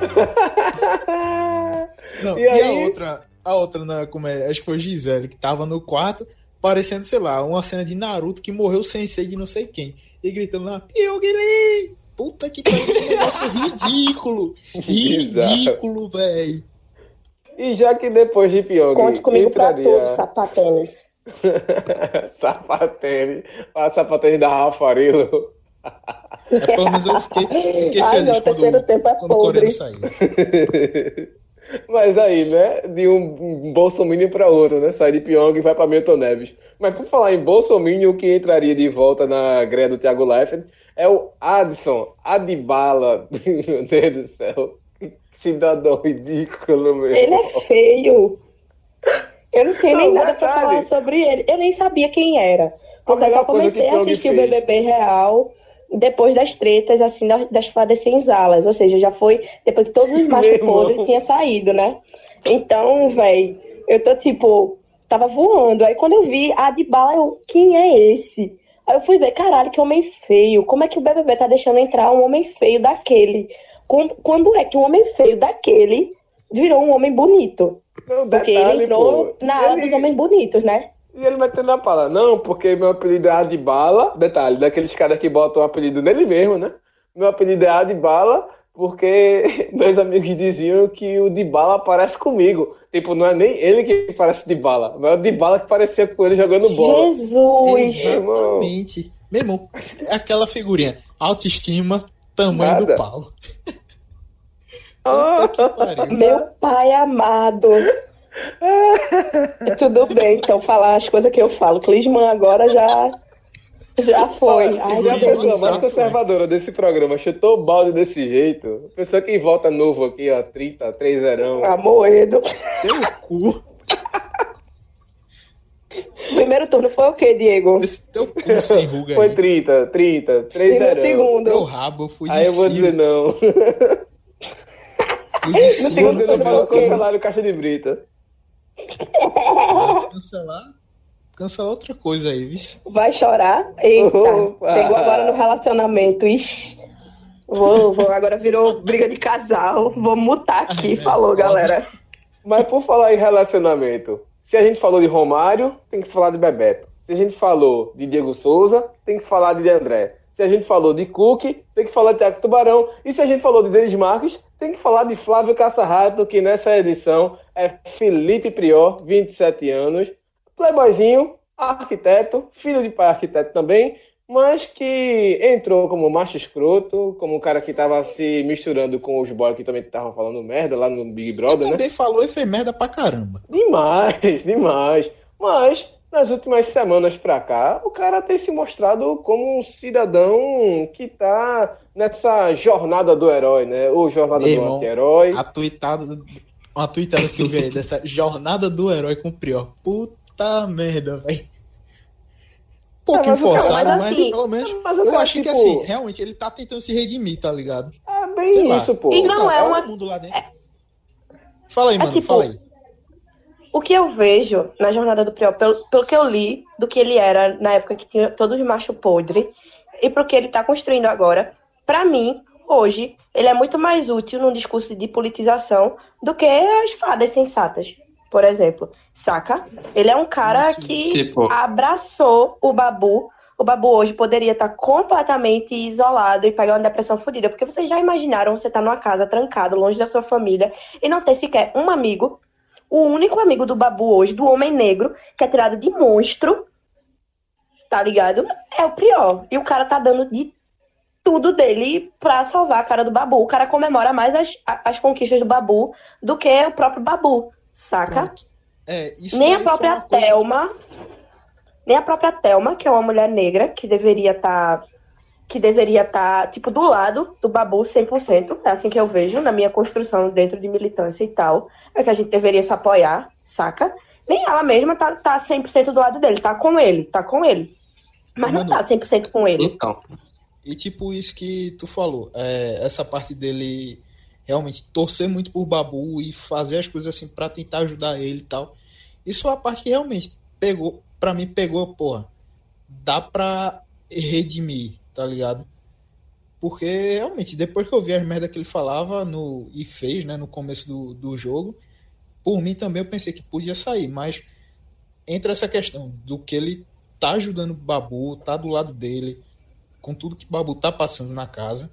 Não, e, e a outra, a outra, na, como é, acho que foi Gisele, que tava no quarto, parecendo, sei lá, uma cena de Naruto que morreu o sensei de não sei quem. E gritando lá, Pyongyi! Puta que pariu, que negócio ridículo! Ridículo, velho! E já que depois de Pyong. Conte comigo entraria... pra tudo, sapatênis. sapatênis. A sapatênis da Rafa Arilo. É, pelo menos eu fiquei, fiquei Ai, feliz não, o terceiro tempo é podre. Mas aí, né? De um Bolsonaro para outro, né? Sai de Pyong e vai para Milton Neves. Mas por falar em Bolsonaro, o que entraria de volta na greia do Thiago Leifert é o Adson Adibala. Meu Deus do céu. Cidadão ridículo, meu. Ele é feio. Eu não tenho não, nem nada para falar sobre ele. Eu nem sabia quem era. Porque eu só comecei a assistir o BBB Real depois das tretas, assim, das, das fadas senzalas. Ou seja, já foi depois que todos os machos podres tinham saído, né? Então, velho, eu tô tipo, tava voando. Aí quando eu vi a de bala, eu, quem é esse? Aí eu fui ver, caralho, que homem feio. Como é que o BBB tá deixando entrar um homem feio daquele? Quando é que um homem feio daquele virou um homem bonito? Não, Porque detalhe, ele entrou pô. na área ele... dos homens bonitos, né? E ele metendo na pala, não, porque meu apelido é Adbala, detalhe, daqueles caras que botam o apelido nele mesmo, né? Meu apelido é Adbala, porque meus amigos diziam que o Dibala parece comigo. Tipo, não é nem ele que parece Dibala, mas é o Dibala que parecia com ele jogando bola. Jesus! Exatamente. Mesmo, aquela figurinha, autoestima, tamanho Nada. do pau. Ah, meu pai amado. Tudo bem, então falar as coisas que eu falo. Clisman agora já já foi. Ai, e a pessoa mais conservadora desse programa chutou o balde desse jeito. A pessoa que volta novo aqui, ó, 30, 3 zerão. Amoedo. Teu cu. Primeiro turno foi o quê, Diego? Esse teu cu sem ruga Foi 30, 30, 3 zerão. no segundo? Teu rabo, fui Aí eu vou dizer não. no segundo turno foi o quê? Cancelaram caixa de brita. Cancelar? Cancelar outra coisa aí, viu? Vai chorar? Eita, Opa. pegou agora no relacionamento. Ixi. Vou, vou, agora virou briga de casal. Vou mutar aqui. Falou, galera. Mas por falar em relacionamento, se a gente falou de Romário, tem que falar de Bebeto. Se a gente falou de Diego Souza, tem que falar de André. Se a gente falou de Cook, tem que falar de Teco Tubarão. E se a gente falou de Denis Marques, tem que falar de Flávio Caçarrato, que nessa edição é Felipe Prior, 27 anos, playboyzinho, arquiteto, filho de pai arquiteto também, mas que entrou como macho escroto, como um cara que tava se misturando com os boys que também estavam falando merda lá no Big Brother, né? Também falou e fez merda pra caramba. Demais, demais. Mas nas últimas semanas pra cá, o cara tem se mostrado como um cidadão que tá nessa jornada do herói, né? Ou jornada Meu do anti-herói. A uma tweetada que eu vi aí dessa jornada do herói com o Prior. Puta merda, velho. pouquinho mas cara- forçado, mas mas, assim- pelo menos mas o eu achei que tipo- assim, realmente ele tá tentando se redimir, tá ligado? É bem Sei lá. isso, pô. E não é Olha uma- lá. Fala aí, É mano, tipo- fala aí. O que eu vejo na jornada do Priol, pelo, pelo que eu li, do que ele era na época que tinha todos os macho podre, e pro que ele tá construindo agora, pra mim, hoje, ele é muito mais útil num discurso de politização do que as fadas sensatas, por exemplo. Saca? Ele é um cara Isso, que tipo- abraçou o Babu. O Babu hoje poderia estar completamente isolado e pegar uma depressão fodida. Porque vocês já imaginaram você estar numa casa trancado, longe da sua família, e não ter sequer um amigo o único amigo do Babu hoje, do Homem Negro, que é tirado de monstro, tá ligado? É o Prior. E o cara tá dando de tudo dele pra salvar a cara do Babu. O cara comemora mais as, as conquistas do Babu do que o próprio Babu, saca? É, Nem a própria coisa que- Thelma, nem a própria Thelma, que é uma mulher negra, que deveria estar. Que deveria estar, tipo, do lado do Babu 100%. É assim que eu vejo na minha construção dentro de militância e tal. É que a gente deveria se apoiar, saca? Nem ela mesma tá, tá 100% do lado dele, tá com ele, tá com ele. Mas não Mano, tá 100% com ele. Então, E tipo isso que tu falou, é, essa parte dele realmente torcer muito por Babu e fazer as coisas assim pra tentar ajudar ele e tal. Isso é a parte que realmente pegou, pra mim pegou, porra. Dá pra redimir, tá ligado? Porque realmente, depois que eu vi as merdas que ele falava no, e fez, né, no começo do, do jogo, por mim também eu pensei que podia sair, mas entra essa questão do que ele tá ajudando o Babu, tá do lado dele, com tudo que o Babu tá passando na casa.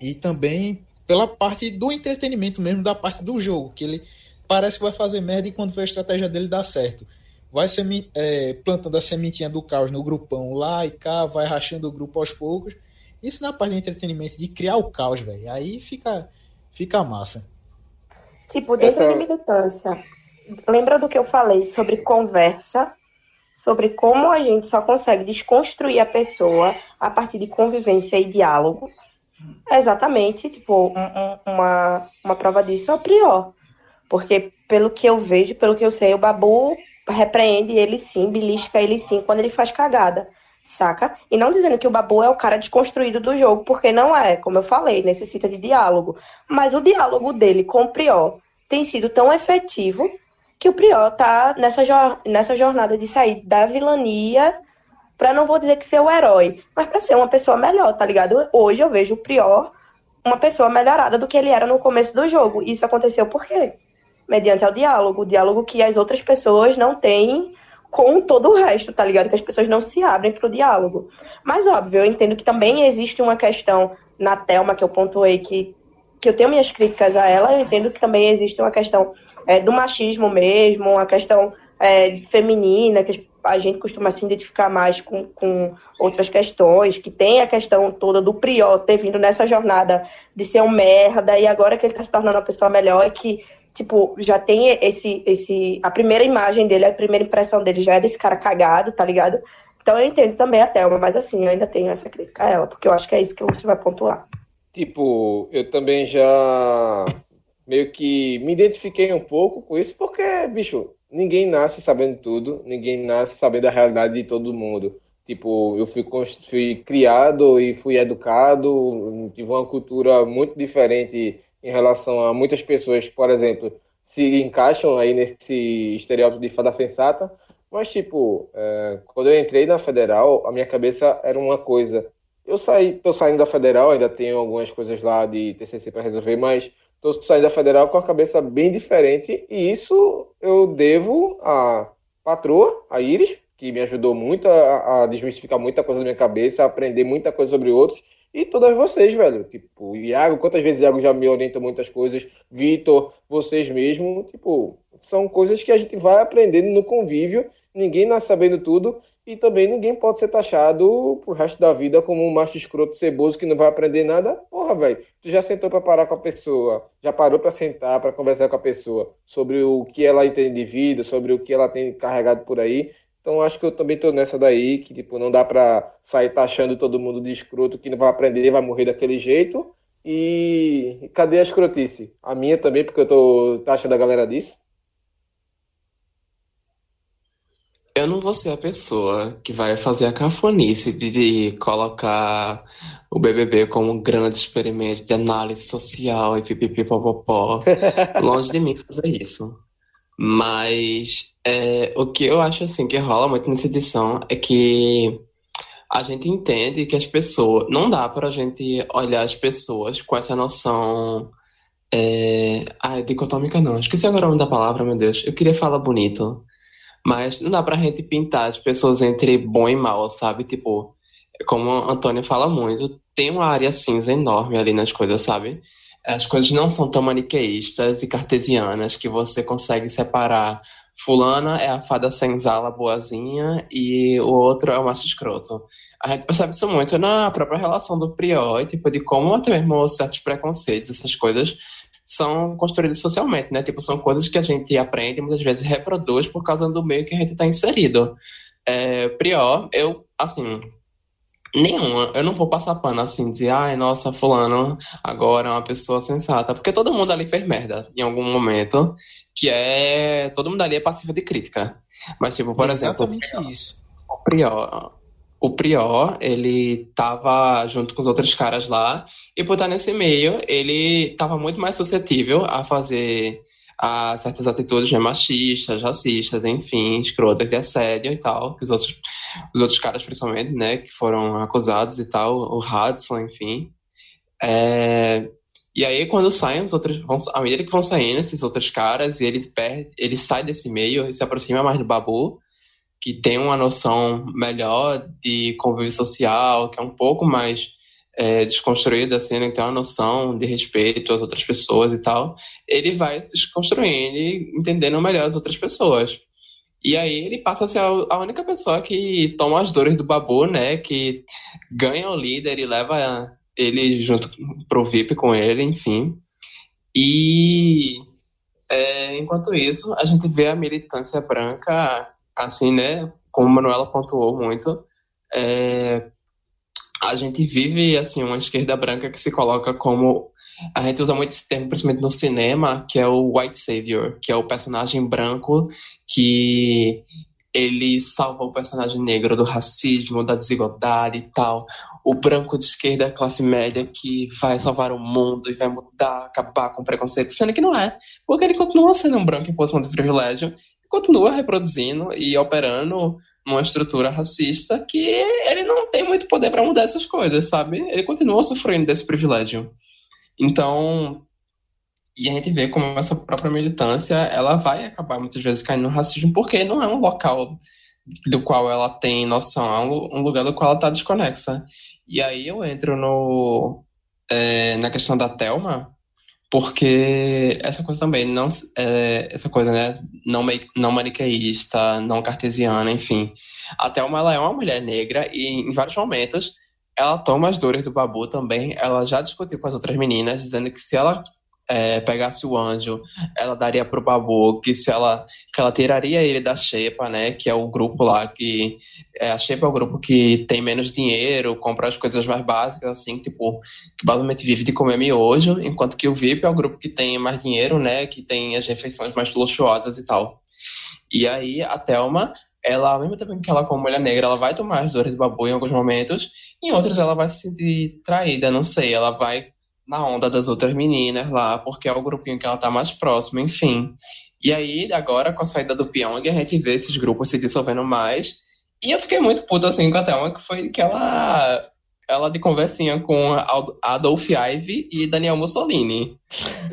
E também pela parte do entretenimento mesmo, da parte do jogo, que ele parece que vai fazer merda e quando a estratégia dele dá certo. Vai semi, é, plantando a sementinha do caos no grupão lá e cá, vai rachando o grupo aos poucos. Isso na parte do entretenimento, de criar o caos, velho. Aí fica, fica massa. Tipo, dentro Essa- de militância, lembra do que eu falei sobre conversa, sobre como a gente só consegue desconstruir a pessoa a partir de convivência e diálogo? É exatamente, tipo, um- um- uma, uma prova disso é o Prior. Porque, pelo que eu vejo, pelo que eu sei, o Babu repreende ele sim, belisca ele sim, quando ele faz cagada, saca? E não dizendo que o Babu é o cara desconstruído do jogo, porque não é, como eu falei, necessita de diálogo. Mas o diálogo dele com o Prior tem sido tão efetivo que o Prior tá nessa, jor- nessa jornada de sair da vilania pra não vou dizer que ser o herói, mas pra ser uma pessoa melhor, tá ligado? Hoje eu vejo o Prior uma pessoa melhorada do que ele era no começo do jogo. Isso aconteceu por quê? Mediante ao diálogo, o diálogo que as outras pessoas não têm com todo o resto, tá ligado? Que as pessoas não se abrem pro diálogo. Mas óbvio, eu entendo que também existe uma questão na Thelma que eu pontuei que que eu tenho minhas críticas a ela, eu entendo que também existe uma questão é, do machismo mesmo, uma questão é, feminina, que a gente costuma se identificar mais com, com outras questões, que tem a questão toda do Prior ter vindo nessa jornada de ser um merda, e agora que ele tá se tornando uma pessoa melhor, e que, tipo, já tem esse, esse. A primeira imagem dele, a primeira impressão dele já é desse cara cagado, tá ligado? Então eu entendo também a Thelma, mas assim, eu ainda tenho essa crítica a ela, porque eu acho que é isso que você vai pontuar. Tipo, eu também já meio que me identifiquei um pouco com isso, porque, bicho, ninguém nasce sabendo tudo, ninguém nasce sabendo a realidade de todo mundo. Tipo, eu fui, fui criado e fui educado, tive uma cultura muito diferente em relação a muitas pessoas, por exemplo, se encaixam aí nesse estereótipo de fada sensata, mas, tipo, é, quando eu entrei na federal, a minha cabeça era uma coisa. Eu saí, tô saindo da federal, ainda tenho algumas coisas lá de TCC para resolver, mas tô saindo da federal com a cabeça bem diferente e isso eu devo à patroa, a Iris, que me ajudou muito a, a desmistificar muita coisa da minha cabeça, a aprender muita coisa sobre outros e todas vocês, velho. Tipo, Iago, quantas vezes Iago já me orienta muitas coisas, Vitor, vocês mesmo, tipo, são coisas que a gente vai aprendendo no convívio, ninguém nasce sabendo tudo e também ninguém pode ser taxado pro resto da vida como um macho escroto ceboso que não vai aprender nada. Porra, velho, tu já sentou pra parar com a pessoa, já parou pra sentar pra conversar com a pessoa sobre o que ela entende de vida, sobre o que ela tem carregado por aí. Então acho que eu também tô nessa daí, que tipo, não dá pra sair taxando todo mundo de escroto que não vai aprender, vai morrer daquele jeito. E cadê a escrotice? A minha também, porque eu tô taxando a galera disso. Eu não vou ser a pessoa que vai fazer a cafonice de, de colocar o BBB como um grande experimento de análise social e pipipipopopó. Longe de mim fazer isso. Mas é, o que eu acho assim que rola muito nessa edição é que a gente entende que as pessoas. Não dá pra gente olhar as pessoas com essa noção. É, ah, dicotômica não. Esqueci agora o nome da palavra, meu Deus. Eu queria falar bonito. Mas não dá pra gente pintar as pessoas entre bom e mal, sabe? Tipo, como a Antônia fala muito, tem uma área cinza enorme ali nas coisas, sabe? As coisas não são tão maniqueístas e cartesianas que você consegue separar. Fulana é a fada senzala boazinha e o outro é o macho escroto. A gente percebe isso muito na própria relação do Prior, tipo, de como até mesmo certos preconceitos, essas coisas são construídas socialmente, né? Tipo, são coisas que a gente aprende e muitas vezes reproduz por causa do meio que a gente está inserido. É, Prior, eu, assim, nenhuma, eu não vou passar pano assim, dizer, ai, nossa, fulano agora é uma pessoa sensata, porque todo mundo ali fez merda em algum momento, que é, todo mundo ali é passivo de crítica. Mas, tipo, por Exatamente exemplo... isso. O Prior, o Prior, ele tava junto com os outros caras lá, e por estar nesse meio, ele tava muito mais suscetível a fazer a certas atitudes né, machistas, racistas, enfim, escrotas de assédio e tal, que os outros, os outros caras, principalmente, né, que foram acusados e tal, o Hudson, enfim. É, e aí, quando saem os outros, vão, à medida que vão saindo esses outros caras, e ele, perde, ele sai desse meio e se aproxima mais do Babu, que tem uma noção melhor de convívio social, que é um pouco mais é, desconstruído, assim, né, tem uma noção de respeito às outras pessoas e tal, ele vai se desconstruindo e entendendo melhor as outras pessoas. E aí ele passa a ser a única pessoa que toma as dores do babu, né? Que ganha o líder e leva ele junto pro VIP com ele, enfim. E é, enquanto isso, a gente vê a militância branca assim, né, como Manuela pontuou muito, é, a gente vive, assim, uma esquerda branca que se coloca como... A gente usa muito esse termo, principalmente no cinema, que é o white savior, que é o personagem branco que ele salva o personagem negro do racismo, da desigualdade e tal. O branco de esquerda, classe média, que vai salvar o mundo e vai mudar, acabar com o preconceito, sendo que não é, porque ele continua sendo um branco em posição de privilégio continua reproduzindo e operando numa estrutura racista que ele não tem muito poder para mudar essas coisas, sabe? Ele continua sofrendo desse privilégio. Então, e a gente vê como essa própria militância, ela vai acabar muitas vezes caindo no racismo, porque não é um local do qual ela tem noção, é um lugar do qual ela está desconexa. E aí eu entro no, é, na questão da Thelma, porque essa coisa também, não, é, essa coisa, né, não, não maniqueísta, não cartesiana, enfim. A Thelma, ela é uma mulher negra e em vários momentos ela toma as dores do Babu também. Ela já discutiu com as outras meninas, dizendo que se ela é, pegasse o anjo, ela daria pro Babu, que se ela que ela tiraria ele da Xepa, né, que é o grupo lá que é, a Xepa é o grupo que tem menos dinheiro, compra as coisas mais básicas assim, tipo, que basicamente vive de comer miojo, enquanto que o VIP é o grupo que tem mais dinheiro, né, que tem as refeições mais luxuosas e tal. E aí a Thelma ela, ao mesmo tempo que ela, como mulher negra, ela vai tomar as dores do babu em alguns momentos, em outros ela vai se sentir traída, não sei, ela vai na onda das outras meninas lá, porque é o grupinho que ela tá mais próximo, enfim. E aí, agora, com a saída do Pyong, a gente vê esses grupos se dissolvendo mais. E eu fiquei muito puta, assim, com a Thelma, que foi que ela... Ela de conversinha com Adolf Ive e Daniel Mussolini.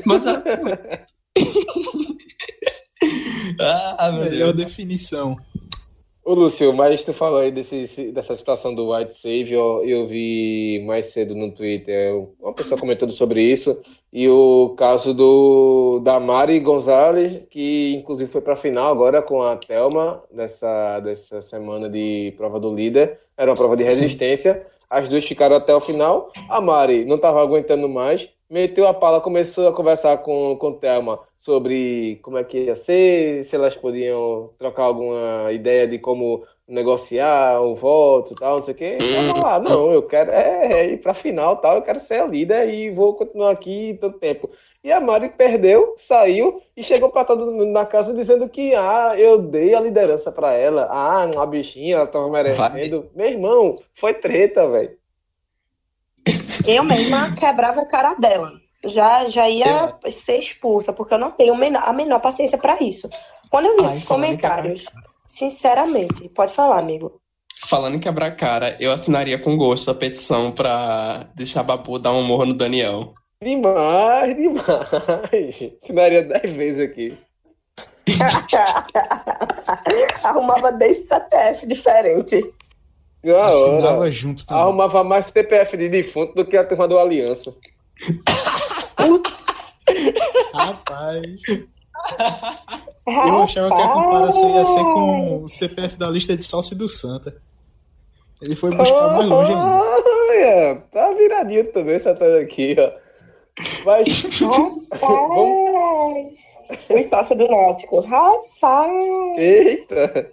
Mas... A... ah, meu Melhor Deus. definição. Ô, Lúcio, mas tu falou aí desse, dessa situação do White Savior, eu vi mais cedo no Twitter uma pessoa comentando sobre isso, e o caso do da Mari Gonzalez, que inclusive foi para a final agora com a Thelma, dessa, dessa semana de prova do líder, era uma prova de resistência, Sim. as duas ficaram até o final, a Mari não estava aguentando mais, meteu a pala, começou a conversar com, com Thelma sobre como é que ia ser, se elas podiam trocar alguma ideia de como negociar o voto e tal, não sei o quê. Uhum. lá, não, eu quero é, é ir para final tal, eu quero ser a líder e vou continuar aqui tanto tempo. E a Mari perdeu, saiu e chegou para todo mundo na casa dizendo que ah, eu dei a liderança para ela. Ah, uma bichinha, ela tava merecendo. Vai. Meu irmão, foi treta, velho. Eu mesma quebrava a cara dela. Já, já ia é. ser expulsa, porque eu não tenho a menor paciência para isso. Quando eu vi Ai, esses comentários, sinceramente, pode falar, amigo. Falando em quebrar cara, eu assinaria com gosto a petição pra deixar Babu dar um morro no Daniel. Demais, demais. Assinaria dez vezes aqui. Arrumava 10 CPF diferente. Assinava junto também. Arrumava mais CPF de defunto do que a turma do Aliança. Rapaz. Eu achava que a comparação ia ser com o CPF da lista de sócio do Santa. Ele foi buscar mais longe ainda. Olha, tá viradinho também essa tela aqui, ó. Mas. Rapaz! Fui sócio do Náutico. Rapaz! Eita!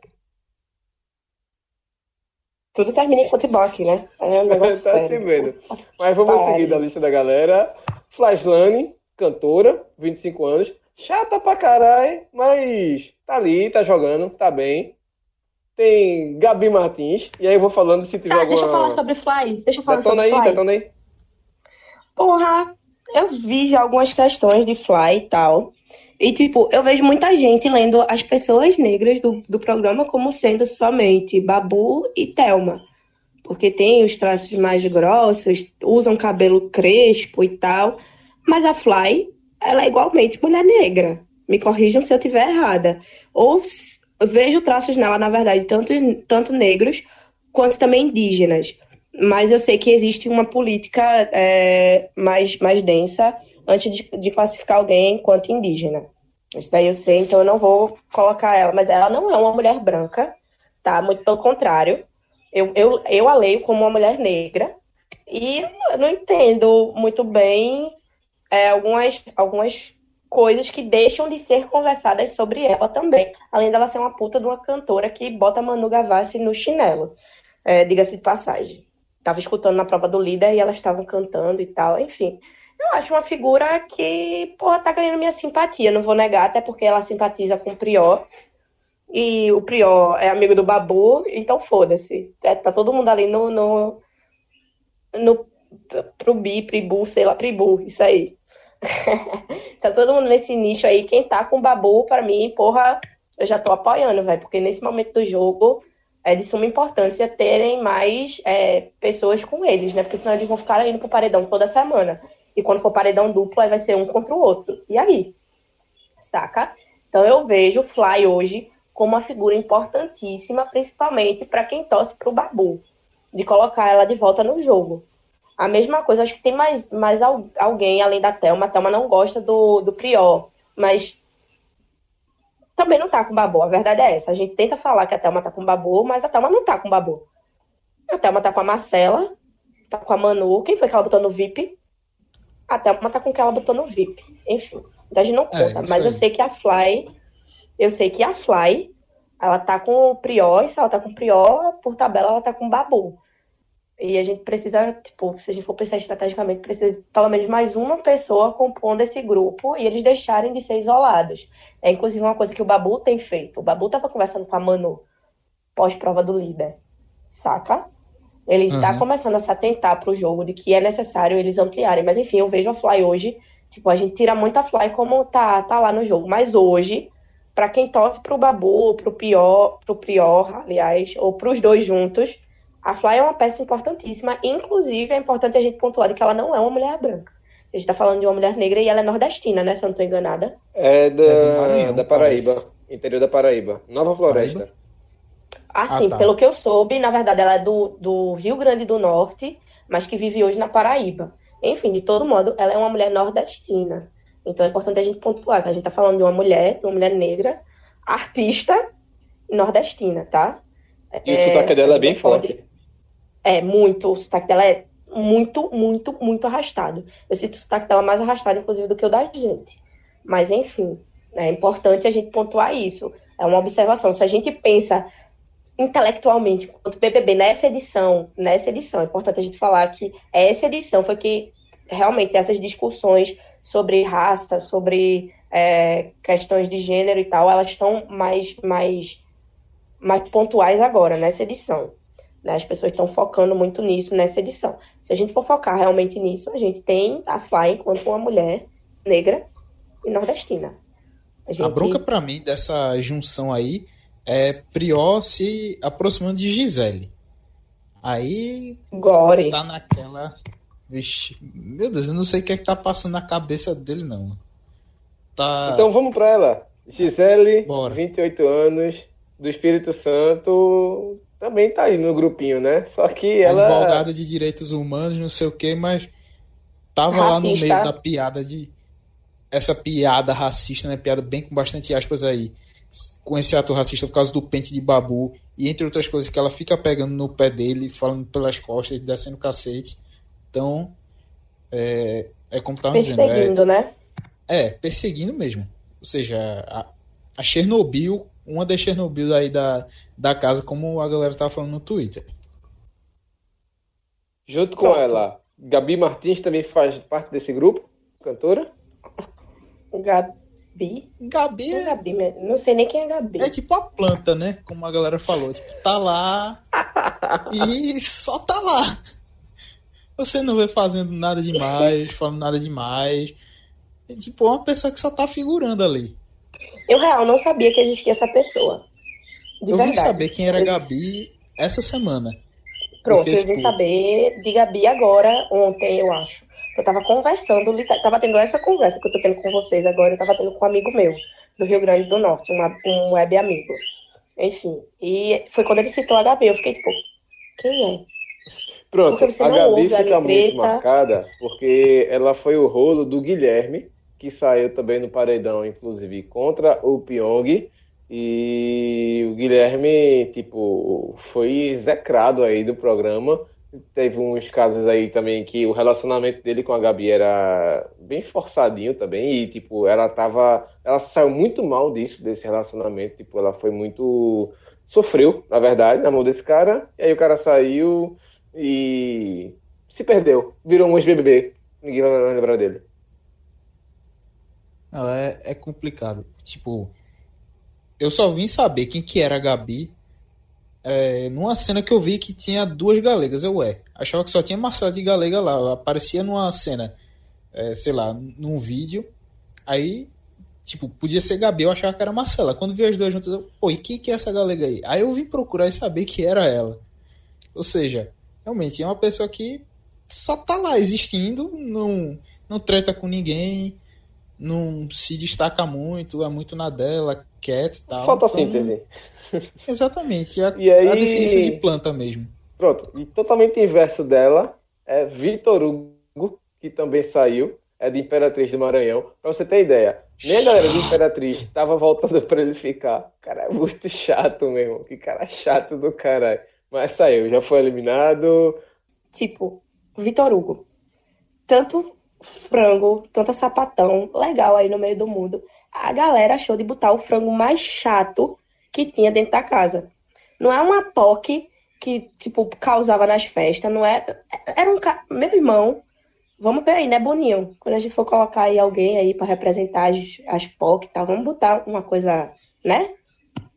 Tudo termina em futebol aqui, né? É um negócio tá sério. vendo. Mas vamos seguir da lista da galera. Flashlane, cantora, 25 anos. Chata pra caralho, mas tá ali, tá jogando, tá bem. Tem Gabi Martins. E aí eu vou falando se tiver tá, alguma... deixa eu falar sobre Fly. Deixa eu falar detona sobre aí, Fly. Detona aí, Porra, eu vi já algumas questões de Fly e tal. E, tipo, eu vejo muita gente lendo as pessoas negras do, do programa como sendo somente Babu e Thelma. Porque tem os traços mais grossos, usam cabelo crespo e tal. Mas a Fly, ela é igualmente mulher negra. Me corrijam se eu estiver errada. Ou vejo traços nela, na verdade, tanto, tanto negros quanto também indígenas. Mas eu sei que existe uma política é, mais, mais densa antes de, de classificar alguém enquanto indígena. Isso daí eu sei, então eu não vou colocar ela. Mas ela não é uma mulher branca, tá? Muito pelo contrário. Eu, eu, eu a leio como uma mulher negra. E não entendo muito bem é, algumas, algumas coisas que deixam de ser conversadas sobre ela também. Além dela ser uma puta de uma cantora que bota Manu Gavassi no chinelo. É, Diga-se de passagem. Tava escutando na prova do líder e elas estavam cantando e tal, enfim. Eu acho uma figura que, porra, tá ganhando minha simpatia, não vou negar, até porque ela simpatiza com o Prior. E o Prior é amigo do Babu, então foda-se. É, tá todo mundo ali no. no, no pro Bi, Pribu, sei lá, Pribu, isso aí. tá todo mundo nesse nicho aí. Quem tá com o Babu, pra mim, porra, eu já tô apoiando, velho, porque nesse momento do jogo é de suma importância terem mais é, pessoas com eles, né? Porque senão eles vão ficar indo pro paredão toda semana. E quando for paredão duplo, aí vai ser um contra o outro. E aí? Saca? Então eu vejo o Fly hoje como uma figura importantíssima, principalmente para quem torce pro Babu, de colocar ela de volta no jogo. A mesma coisa, acho que tem mais, mais alguém além da Thelma. A Thelma não gosta do, do Prior, mas também não tá com o Babu. A verdade é essa. A gente tenta falar que a Thelma tá com o Babu, mas a Thelma não tá com o Babu. A Thelma tá com a Marcela, tá com a Manu. Quem foi que ela botou no VIP? A Thelma tá com que ela botou no VIP. Enfim. Então a gente não é, conta. É, mas eu sei que a Fly. Eu sei que a Fly, ela tá com o Prior, e se ela tá com o Prior, por tabela, ela tá com o Babu. E a gente precisa, tipo, se a gente for pensar estrategicamente, precisa pelo menos mais uma pessoa compondo esse grupo e eles deixarem de ser isolados. É inclusive uma coisa que o Babu tem feito. O Babu tava conversando com a Manu pós-prova do líder, saca? Ele está uhum. começando a se atentar para o jogo de que é necessário eles ampliarem. Mas enfim, eu vejo a Fly hoje. Tipo, a gente tira muito a Fly como tá, tá lá no jogo. Mas hoje, para quem torce pro Babu, pro Pior, pro Prior, aliás, ou pros dois juntos, a Fly é uma peça importantíssima. Inclusive, é importante a gente pontuar que ela não é uma mulher branca. A gente tá falando de uma mulher negra e ela é nordestina, né? Se eu não tô enganada. É da, é Maranhão, da Paraíba. Parece. Interior da Paraíba. Nova Floresta. Paraíba? Assim, ah, tá. pelo que eu soube, na verdade, ela é do, do Rio Grande do Norte, mas que vive hoje na Paraíba. Enfim, de todo modo, ela é uma mulher nordestina. Então é importante a gente pontuar que a gente tá falando de uma mulher, de uma mulher negra, artista nordestina, tá? E é, o sotaque dela é bem pode... forte. É, muito. O sotaque dela é muito, muito, muito arrastado. Eu sinto o sotaque dela mais arrastado, inclusive, do que o da gente. Mas, enfim, é importante a gente pontuar isso. É uma observação. Se a gente pensa intelectualmente quanto BBB nessa edição, nessa edição, é importante a gente falar que essa edição foi que realmente essas discussões sobre raça, sobre é, questões de gênero e tal, elas estão mais, mais, mais pontuais agora, nessa edição. Né? As pessoas estão focando muito nisso nessa edição. Se a gente for focar realmente nisso, a gente tem a Fly enquanto uma mulher negra e nordestina. A, gente... a bronca para mim dessa junção aí é Prior se aproximando de Gisele. Aí Gore. tá naquela. Vixe, meu Deus, eu não sei o que é que tá passando na cabeça dele, não. Tá... Então vamos para ela. Gisele, Bora. 28 anos, do Espírito Santo, também tá aí no grupinho, né? Só que ela. Advogada de direitos humanos, não sei o que, mas tava racista. lá no meio da piada de. Essa piada racista, né? Piada bem com bastante aspas aí. Com esse ato racista por causa do pente de babu. E entre outras coisas que ela fica pegando no pé dele, falando pelas costas, descendo cacete. Então. É, é como tava dizendo. Perseguindo, é, né? É, perseguindo mesmo. Ou seja, a, a Chernobyl, uma das Chernobyl aí da, da casa, como a galera tava falando no Twitter. Junto com Pronto. ela, Gabi Martins também faz parte desse grupo, cantora? Gabi? Gabi é... Gabi, não sei nem quem é Gabi. É tipo a planta, né? Como a galera falou. Tipo, tá lá e só tá lá. Você não vê fazendo nada demais, falando nada demais. É tipo uma pessoa que só tá figurando ali. Eu, real, não sabia que existia essa pessoa. De eu verdade. vim saber quem era eu... Gabi essa semana. Pronto, Porque, eu vim tipo... saber de Gabi agora, ontem, eu acho. Eu tava conversando, tava tendo essa conversa que eu tô tendo com vocês agora, eu tava tendo com um amigo meu, do Rio Grande do Norte, uma, um web amigo. Enfim, e foi quando ele citou a Gabi, eu fiquei tipo, quem é? Pronto, a Gabi fica muito marcada porque ela foi o rolo do Guilherme, que saiu também no paredão, inclusive, contra o Pyong. E o Guilherme, tipo, foi execrado aí do programa. Teve uns casos aí também que o relacionamento dele com a Gabi era bem forçadinho também. E, tipo, ela tava. Ela saiu muito mal disso, desse relacionamento. Tipo, ela foi muito. Sofreu, na verdade, na mão desse cara. E aí o cara saiu e se perdeu. Virou um ex-BBB. Ninguém vai lembrar dele. Não, é, é complicado. Tipo, eu só vim saber quem que era a Gabi é, numa cena que eu vi que tinha duas galegas. Eu, ué, achava que só tinha Marcela de galega lá. Aparecia numa cena, é, sei lá, num vídeo. Aí, tipo, podia ser Gabi, eu achava que era Marcela. Quando vi as duas juntas, eu, pô, e quem que é essa galega aí? Aí eu vim procurar e saber que era ela. Ou seja, realmente é uma pessoa que só tá lá existindo, não, não treta com ninguém, não se destaca muito, é muito na dela, quieto e tal. Fotossíntese. Então, exatamente, a, e aí... a definição de planta mesmo. Pronto, e totalmente inverso dela é Vitor Hugo, que também saiu, é de Imperatriz do Maranhão. Pra você ter ideia, nem a galera de Imperatriz tava voltando pra ele ficar. Cara, é muito chato mesmo. Que cara chato do caralho. Mas saiu, já foi eliminado. Tipo, Vitor Hugo. Tanto frango, tanta sapatão legal aí no meio do mundo. A galera achou de botar o frango mais chato que tinha dentro da casa. Não é uma POC que, tipo, causava nas festas, não é. Era um. Meu irmão, vamos ver aí, né, Boninho? Quando a gente for colocar aí alguém aí para representar as, as POC e tal, vamos botar uma coisa, né?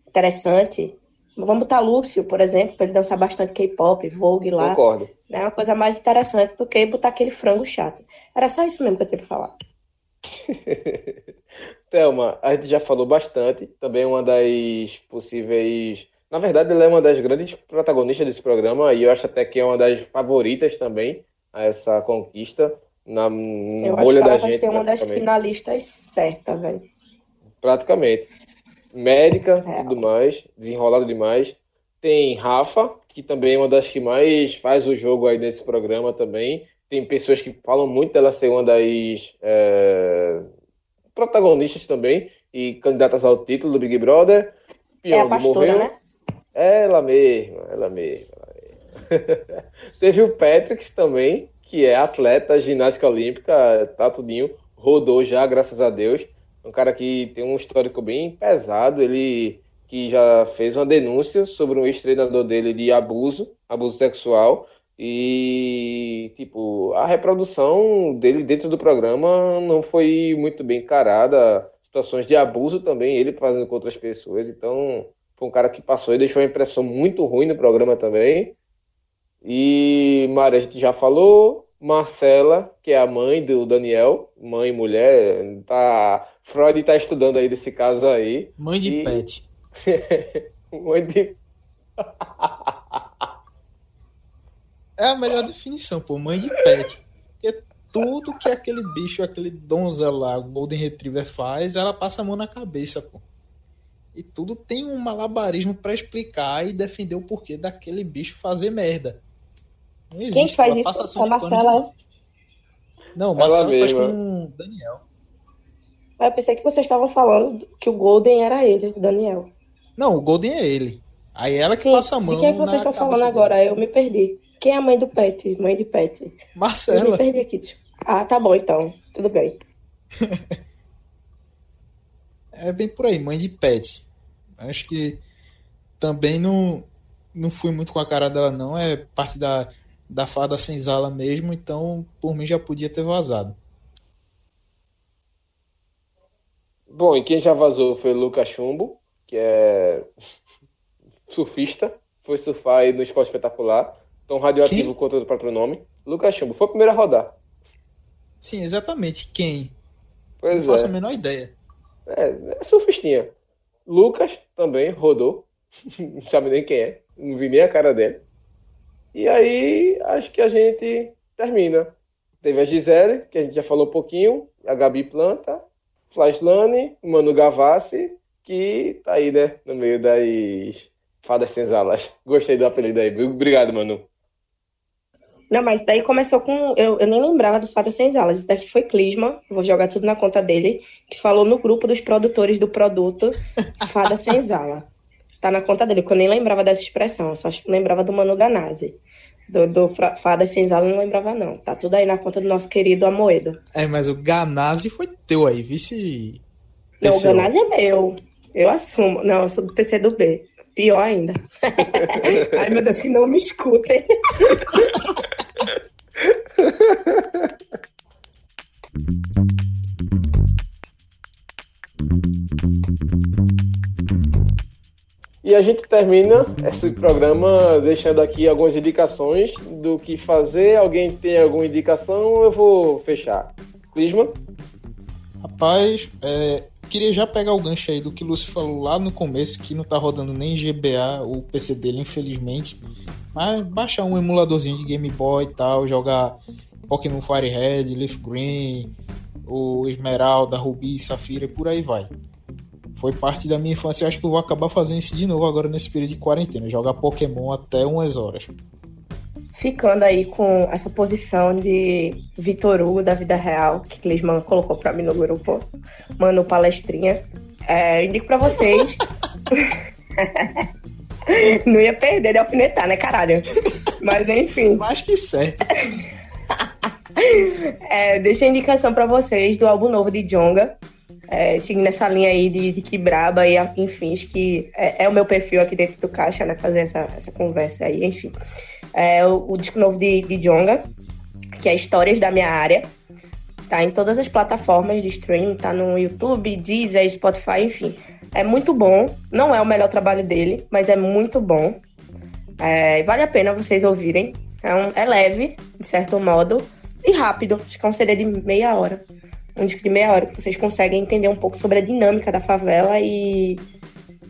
Interessante. Vamos botar Lúcio, por exemplo, para ele dançar bastante K-pop, Vogue lá. Concordo. É uma coisa mais interessante do que botar aquele frango chato. Era só isso mesmo que eu tinha pra falar. Thelma, a gente já falou bastante. Também uma das possíveis. Na verdade, ela é uma das grandes protagonistas desse programa e eu acho até que é uma das favoritas também a essa conquista na, na eu bolha acho que ela da vai gente. ser uma das finalistas certa, velho. Praticamente médica e tudo mais, desenrolado demais. Tem Rafa, que também é uma das que mais faz o jogo aí nesse programa também. Tem pessoas que falam muito dela ser uma das é, protagonistas também e candidatas ao título do Big Brother. Pyong é a pastora, morreu. né? Ela mesma, ela mesma. Ela mesma. Teve o Patrick também, que é atleta, ginástica olímpica, tá tudinho, rodou já, graças a Deus um cara que tem um histórico bem pesado, ele que já fez uma denúncia sobre um ex-treinador dele de abuso, abuso sexual, E, tipo, a reprodução dele dentro do programa não foi muito bem encarada. Situações de abuso também, ele fazendo com outras pessoas. Então, foi um cara que passou e deixou uma impressão muito ruim no programa também. E Maria, a gente já falou. Marcela, que é a mãe do Daniel, mãe e mulher, tá, Freud tá estudando aí desse caso aí. Mãe de E- pet. mãe de É a melhor definição, pô, mãe de pet. Porque tudo que aquele bicho, aquele donzela lá, o Golden Retriever faz, ela passa a mão na cabeça, pô. E tudo tem um malabarismo pra explicar e defender o porquê daquele bicho fazer merda. Não existe. Quem faz ela isso? A Marcela. de- Não, Ela Marcela faz mesma. com o Daniel. Mas eu pensei que vocês estavam falando que o Golden era ele, o Daniel. Não, o Golden é ele. Aí ela que Sim, passa a mão. de quem é que vocês estão falando dele. agora? Eu me perdi. Quem é a mãe do Pet? Mãe de Pet. Eu me Marcela. perdi aqui. Ah, tá bom então. Tudo bem. É bem por aí, mãe de pet. Acho que também não, não fui muito com a cara dela, não. É parte da, da fada senzala mesmo, então por mim já podia ter vazado. Bom, e quem já vazou foi o Lucas Chumbo, que é surfista, foi surfar aí no esporte espetacular, tão radioativo quanto o próprio nome. Lucas Chumbo, foi o primeiro a rodar. Sim, exatamente. Quem? Pois não faço é. a menor ideia. É, é surfistinha. Lucas também rodou, não sabe nem quem é, não vi nem a cara dele. E aí, acho que a gente termina. Teve a Gisele, que a gente já falou um pouquinho, a Gabi Planta, Flashlane, o Manu Gavassi, que tá aí, né, no meio das fadas senzalas. Gostei do apelido aí. Obrigado, Manu. Não, mas daí começou com. Eu, eu nem lembrava do Fada Sem Alas. Isso daqui foi Clisma, vou jogar tudo na conta dele, que falou no grupo dos produtores do produto Fada Sem Zala. Tá na conta dele, porque eu nem lembrava dessa expressão, eu só acho que lembrava do Manu Ganazzi. Do, do Fada Sem Zala eu não lembrava, não. Tá tudo aí na conta do nosso querido Amoedo. É, mas o Ganazzi foi teu aí, vice. Não, o. Ganazzi é meu. Eu assumo. Não, eu sou do PC do B. Pior ainda. Ai, meu Deus, que não me escutem. E a gente termina esse programa deixando aqui algumas indicações do que fazer. Alguém tem alguma indicação? Eu vou fechar. Clisma? Rapaz, é, queria já pegar o gancho aí do que o Lúcio falou lá no começo, que não tá rodando nem GBA o PC dele, infelizmente. Mas baixar um emuladorzinho de Game Boy e tal, jogar Pokémon Fire Red, Leaf Green, o Esmeralda, Rubi, Safira e por aí vai. Foi parte da minha infância, eu acho que eu vou acabar fazendo isso de novo agora nesse período de quarentena, jogar Pokémon até umas horas. Ficando aí com essa posição de Vitor Hugo da vida real, que Clisman colocou pra mim no grupo, mano, palestrinha. É, indico pra vocês. Não ia perder de alfinetar, né, caralho? Mas enfim. Mais que certo. É, deixa a indicação pra vocês do álbum novo de Jonga. É, seguindo essa linha aí de, de que braba e enfim, que é, é o meu perfil aqui dentro do caixa, né? Fazer essa, essa conversa aí, enfim. É, o, o disco novo de, de Jonga, que é Histórias da Minha Área. Tá em todas as plataformas de streaming, tá no YouTube, Deezer, Spotify, enfim. É muito bom. Não é o melhor trabalho dele, mas é muito bom. É, vale a pena vocês ouvirem. É, um- é leve, de certo modo, e rápido. Acho que é um CD de meia hora. Um disco de meia hora que vocês conseguem entender um pouco sobre a dinâmica da favela e,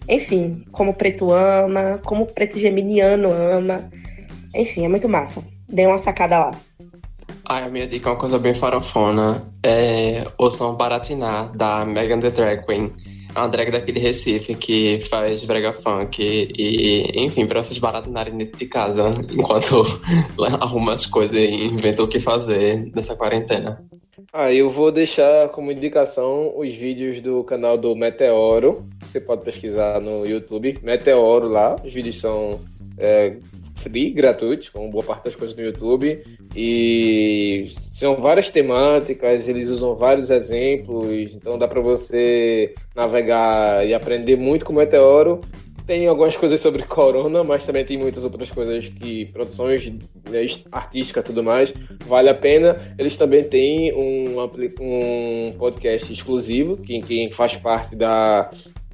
enfim, como o preto ama, como o preto geminiano ama. Enfim, é muito massa. Dê uma sacada lá. Ai, a minha dica é uma coisa bem farofona. É o som Baratiná, da Megan The Drag Queen. É uma drag daqui de Recife que faz brega funk e, enfim, pra vocês baratinarem dentro de casa enquanto arruma as coisas e inventa o que fazer nessa quarentena. Ah, eu vou deixar como indicação os vídeos do canal do Meteoro. Você pode pesquisar no YouTube, Meteoro lá. Os vídeos são é, free, gratuitos, como boa parte das coisas no YouTube. E são várias temáticas, eles usam vários exemplos, então dá para você navegar e aprender muito com o Meteoro. tem algumas coisas sobre Corona, mas também tem muitas outras coisas que produções né, artísticas tudo mais vale a pena. Eles também têm um, um podcast exclusivo que quem faz parte da,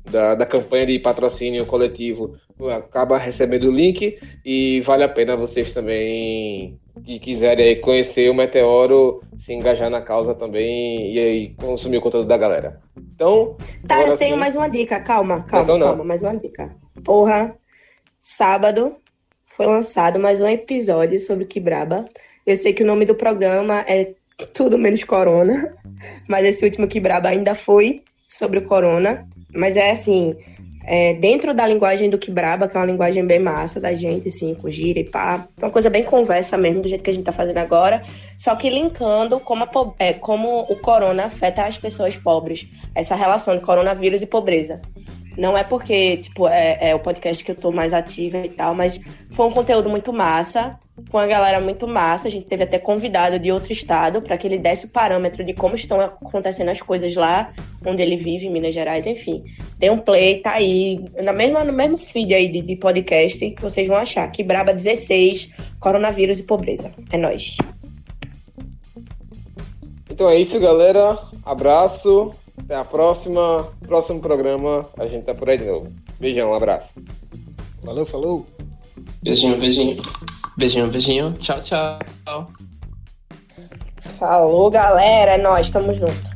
da, da campanha de patrocínio coletivo acaba recebendo o link e vale a pena vocês também que quiserem conhecer o Meteoro, se engajar na causa também e aí consumir o conteúdo da galera. Então. Tá, eu tenho sim... mais uma dica, calma, calma, então, calma, mais uma dica. Porra, sábado foi lançado mais um episódio sobre o Kibraba. Eu sei que o nome do programa é Tudo Menos Corona, mas esse último Kibraba ainda foi sobre o Corona. Mas é assim, é, dentro da linguagem do Kibraba, que é uma linguagem bem massa da gente, assim, com gira e pá. Uma coisa bem conversa mesmo, do jeito que a gente tá fazendo agora. Só que linkando como, a, é, como o corona afeta as pessoas pobres. Essa relação de coronavírus e pobreza. Não é porque, tipo, é, é, o podcast que eu tô mais ativa e tal, mas foi um conteúdo muito massa, com a galera muito massa. A gente teve até convidado de outro estado para que ele desse o parâmetro de como estão acontecendo as coisas lá, onde ele vive, em Minas Gerais, enfim. Tem um play, tá aí, na mesma, no mesmo feed aí de, de podcast que vocês vão achar. Que Braba 16, coronavírus e pobreza. É nóis. Então é isso, galera. Abraço. Até a próxima. Próximo programa, a gente tá por aí de novo. Beijão, um abraço. Valeu, falou. Beijinho, beijinho. Beijinho, beijinho. Tchau, tchau. Falou, galera. É nóis, tamo junto.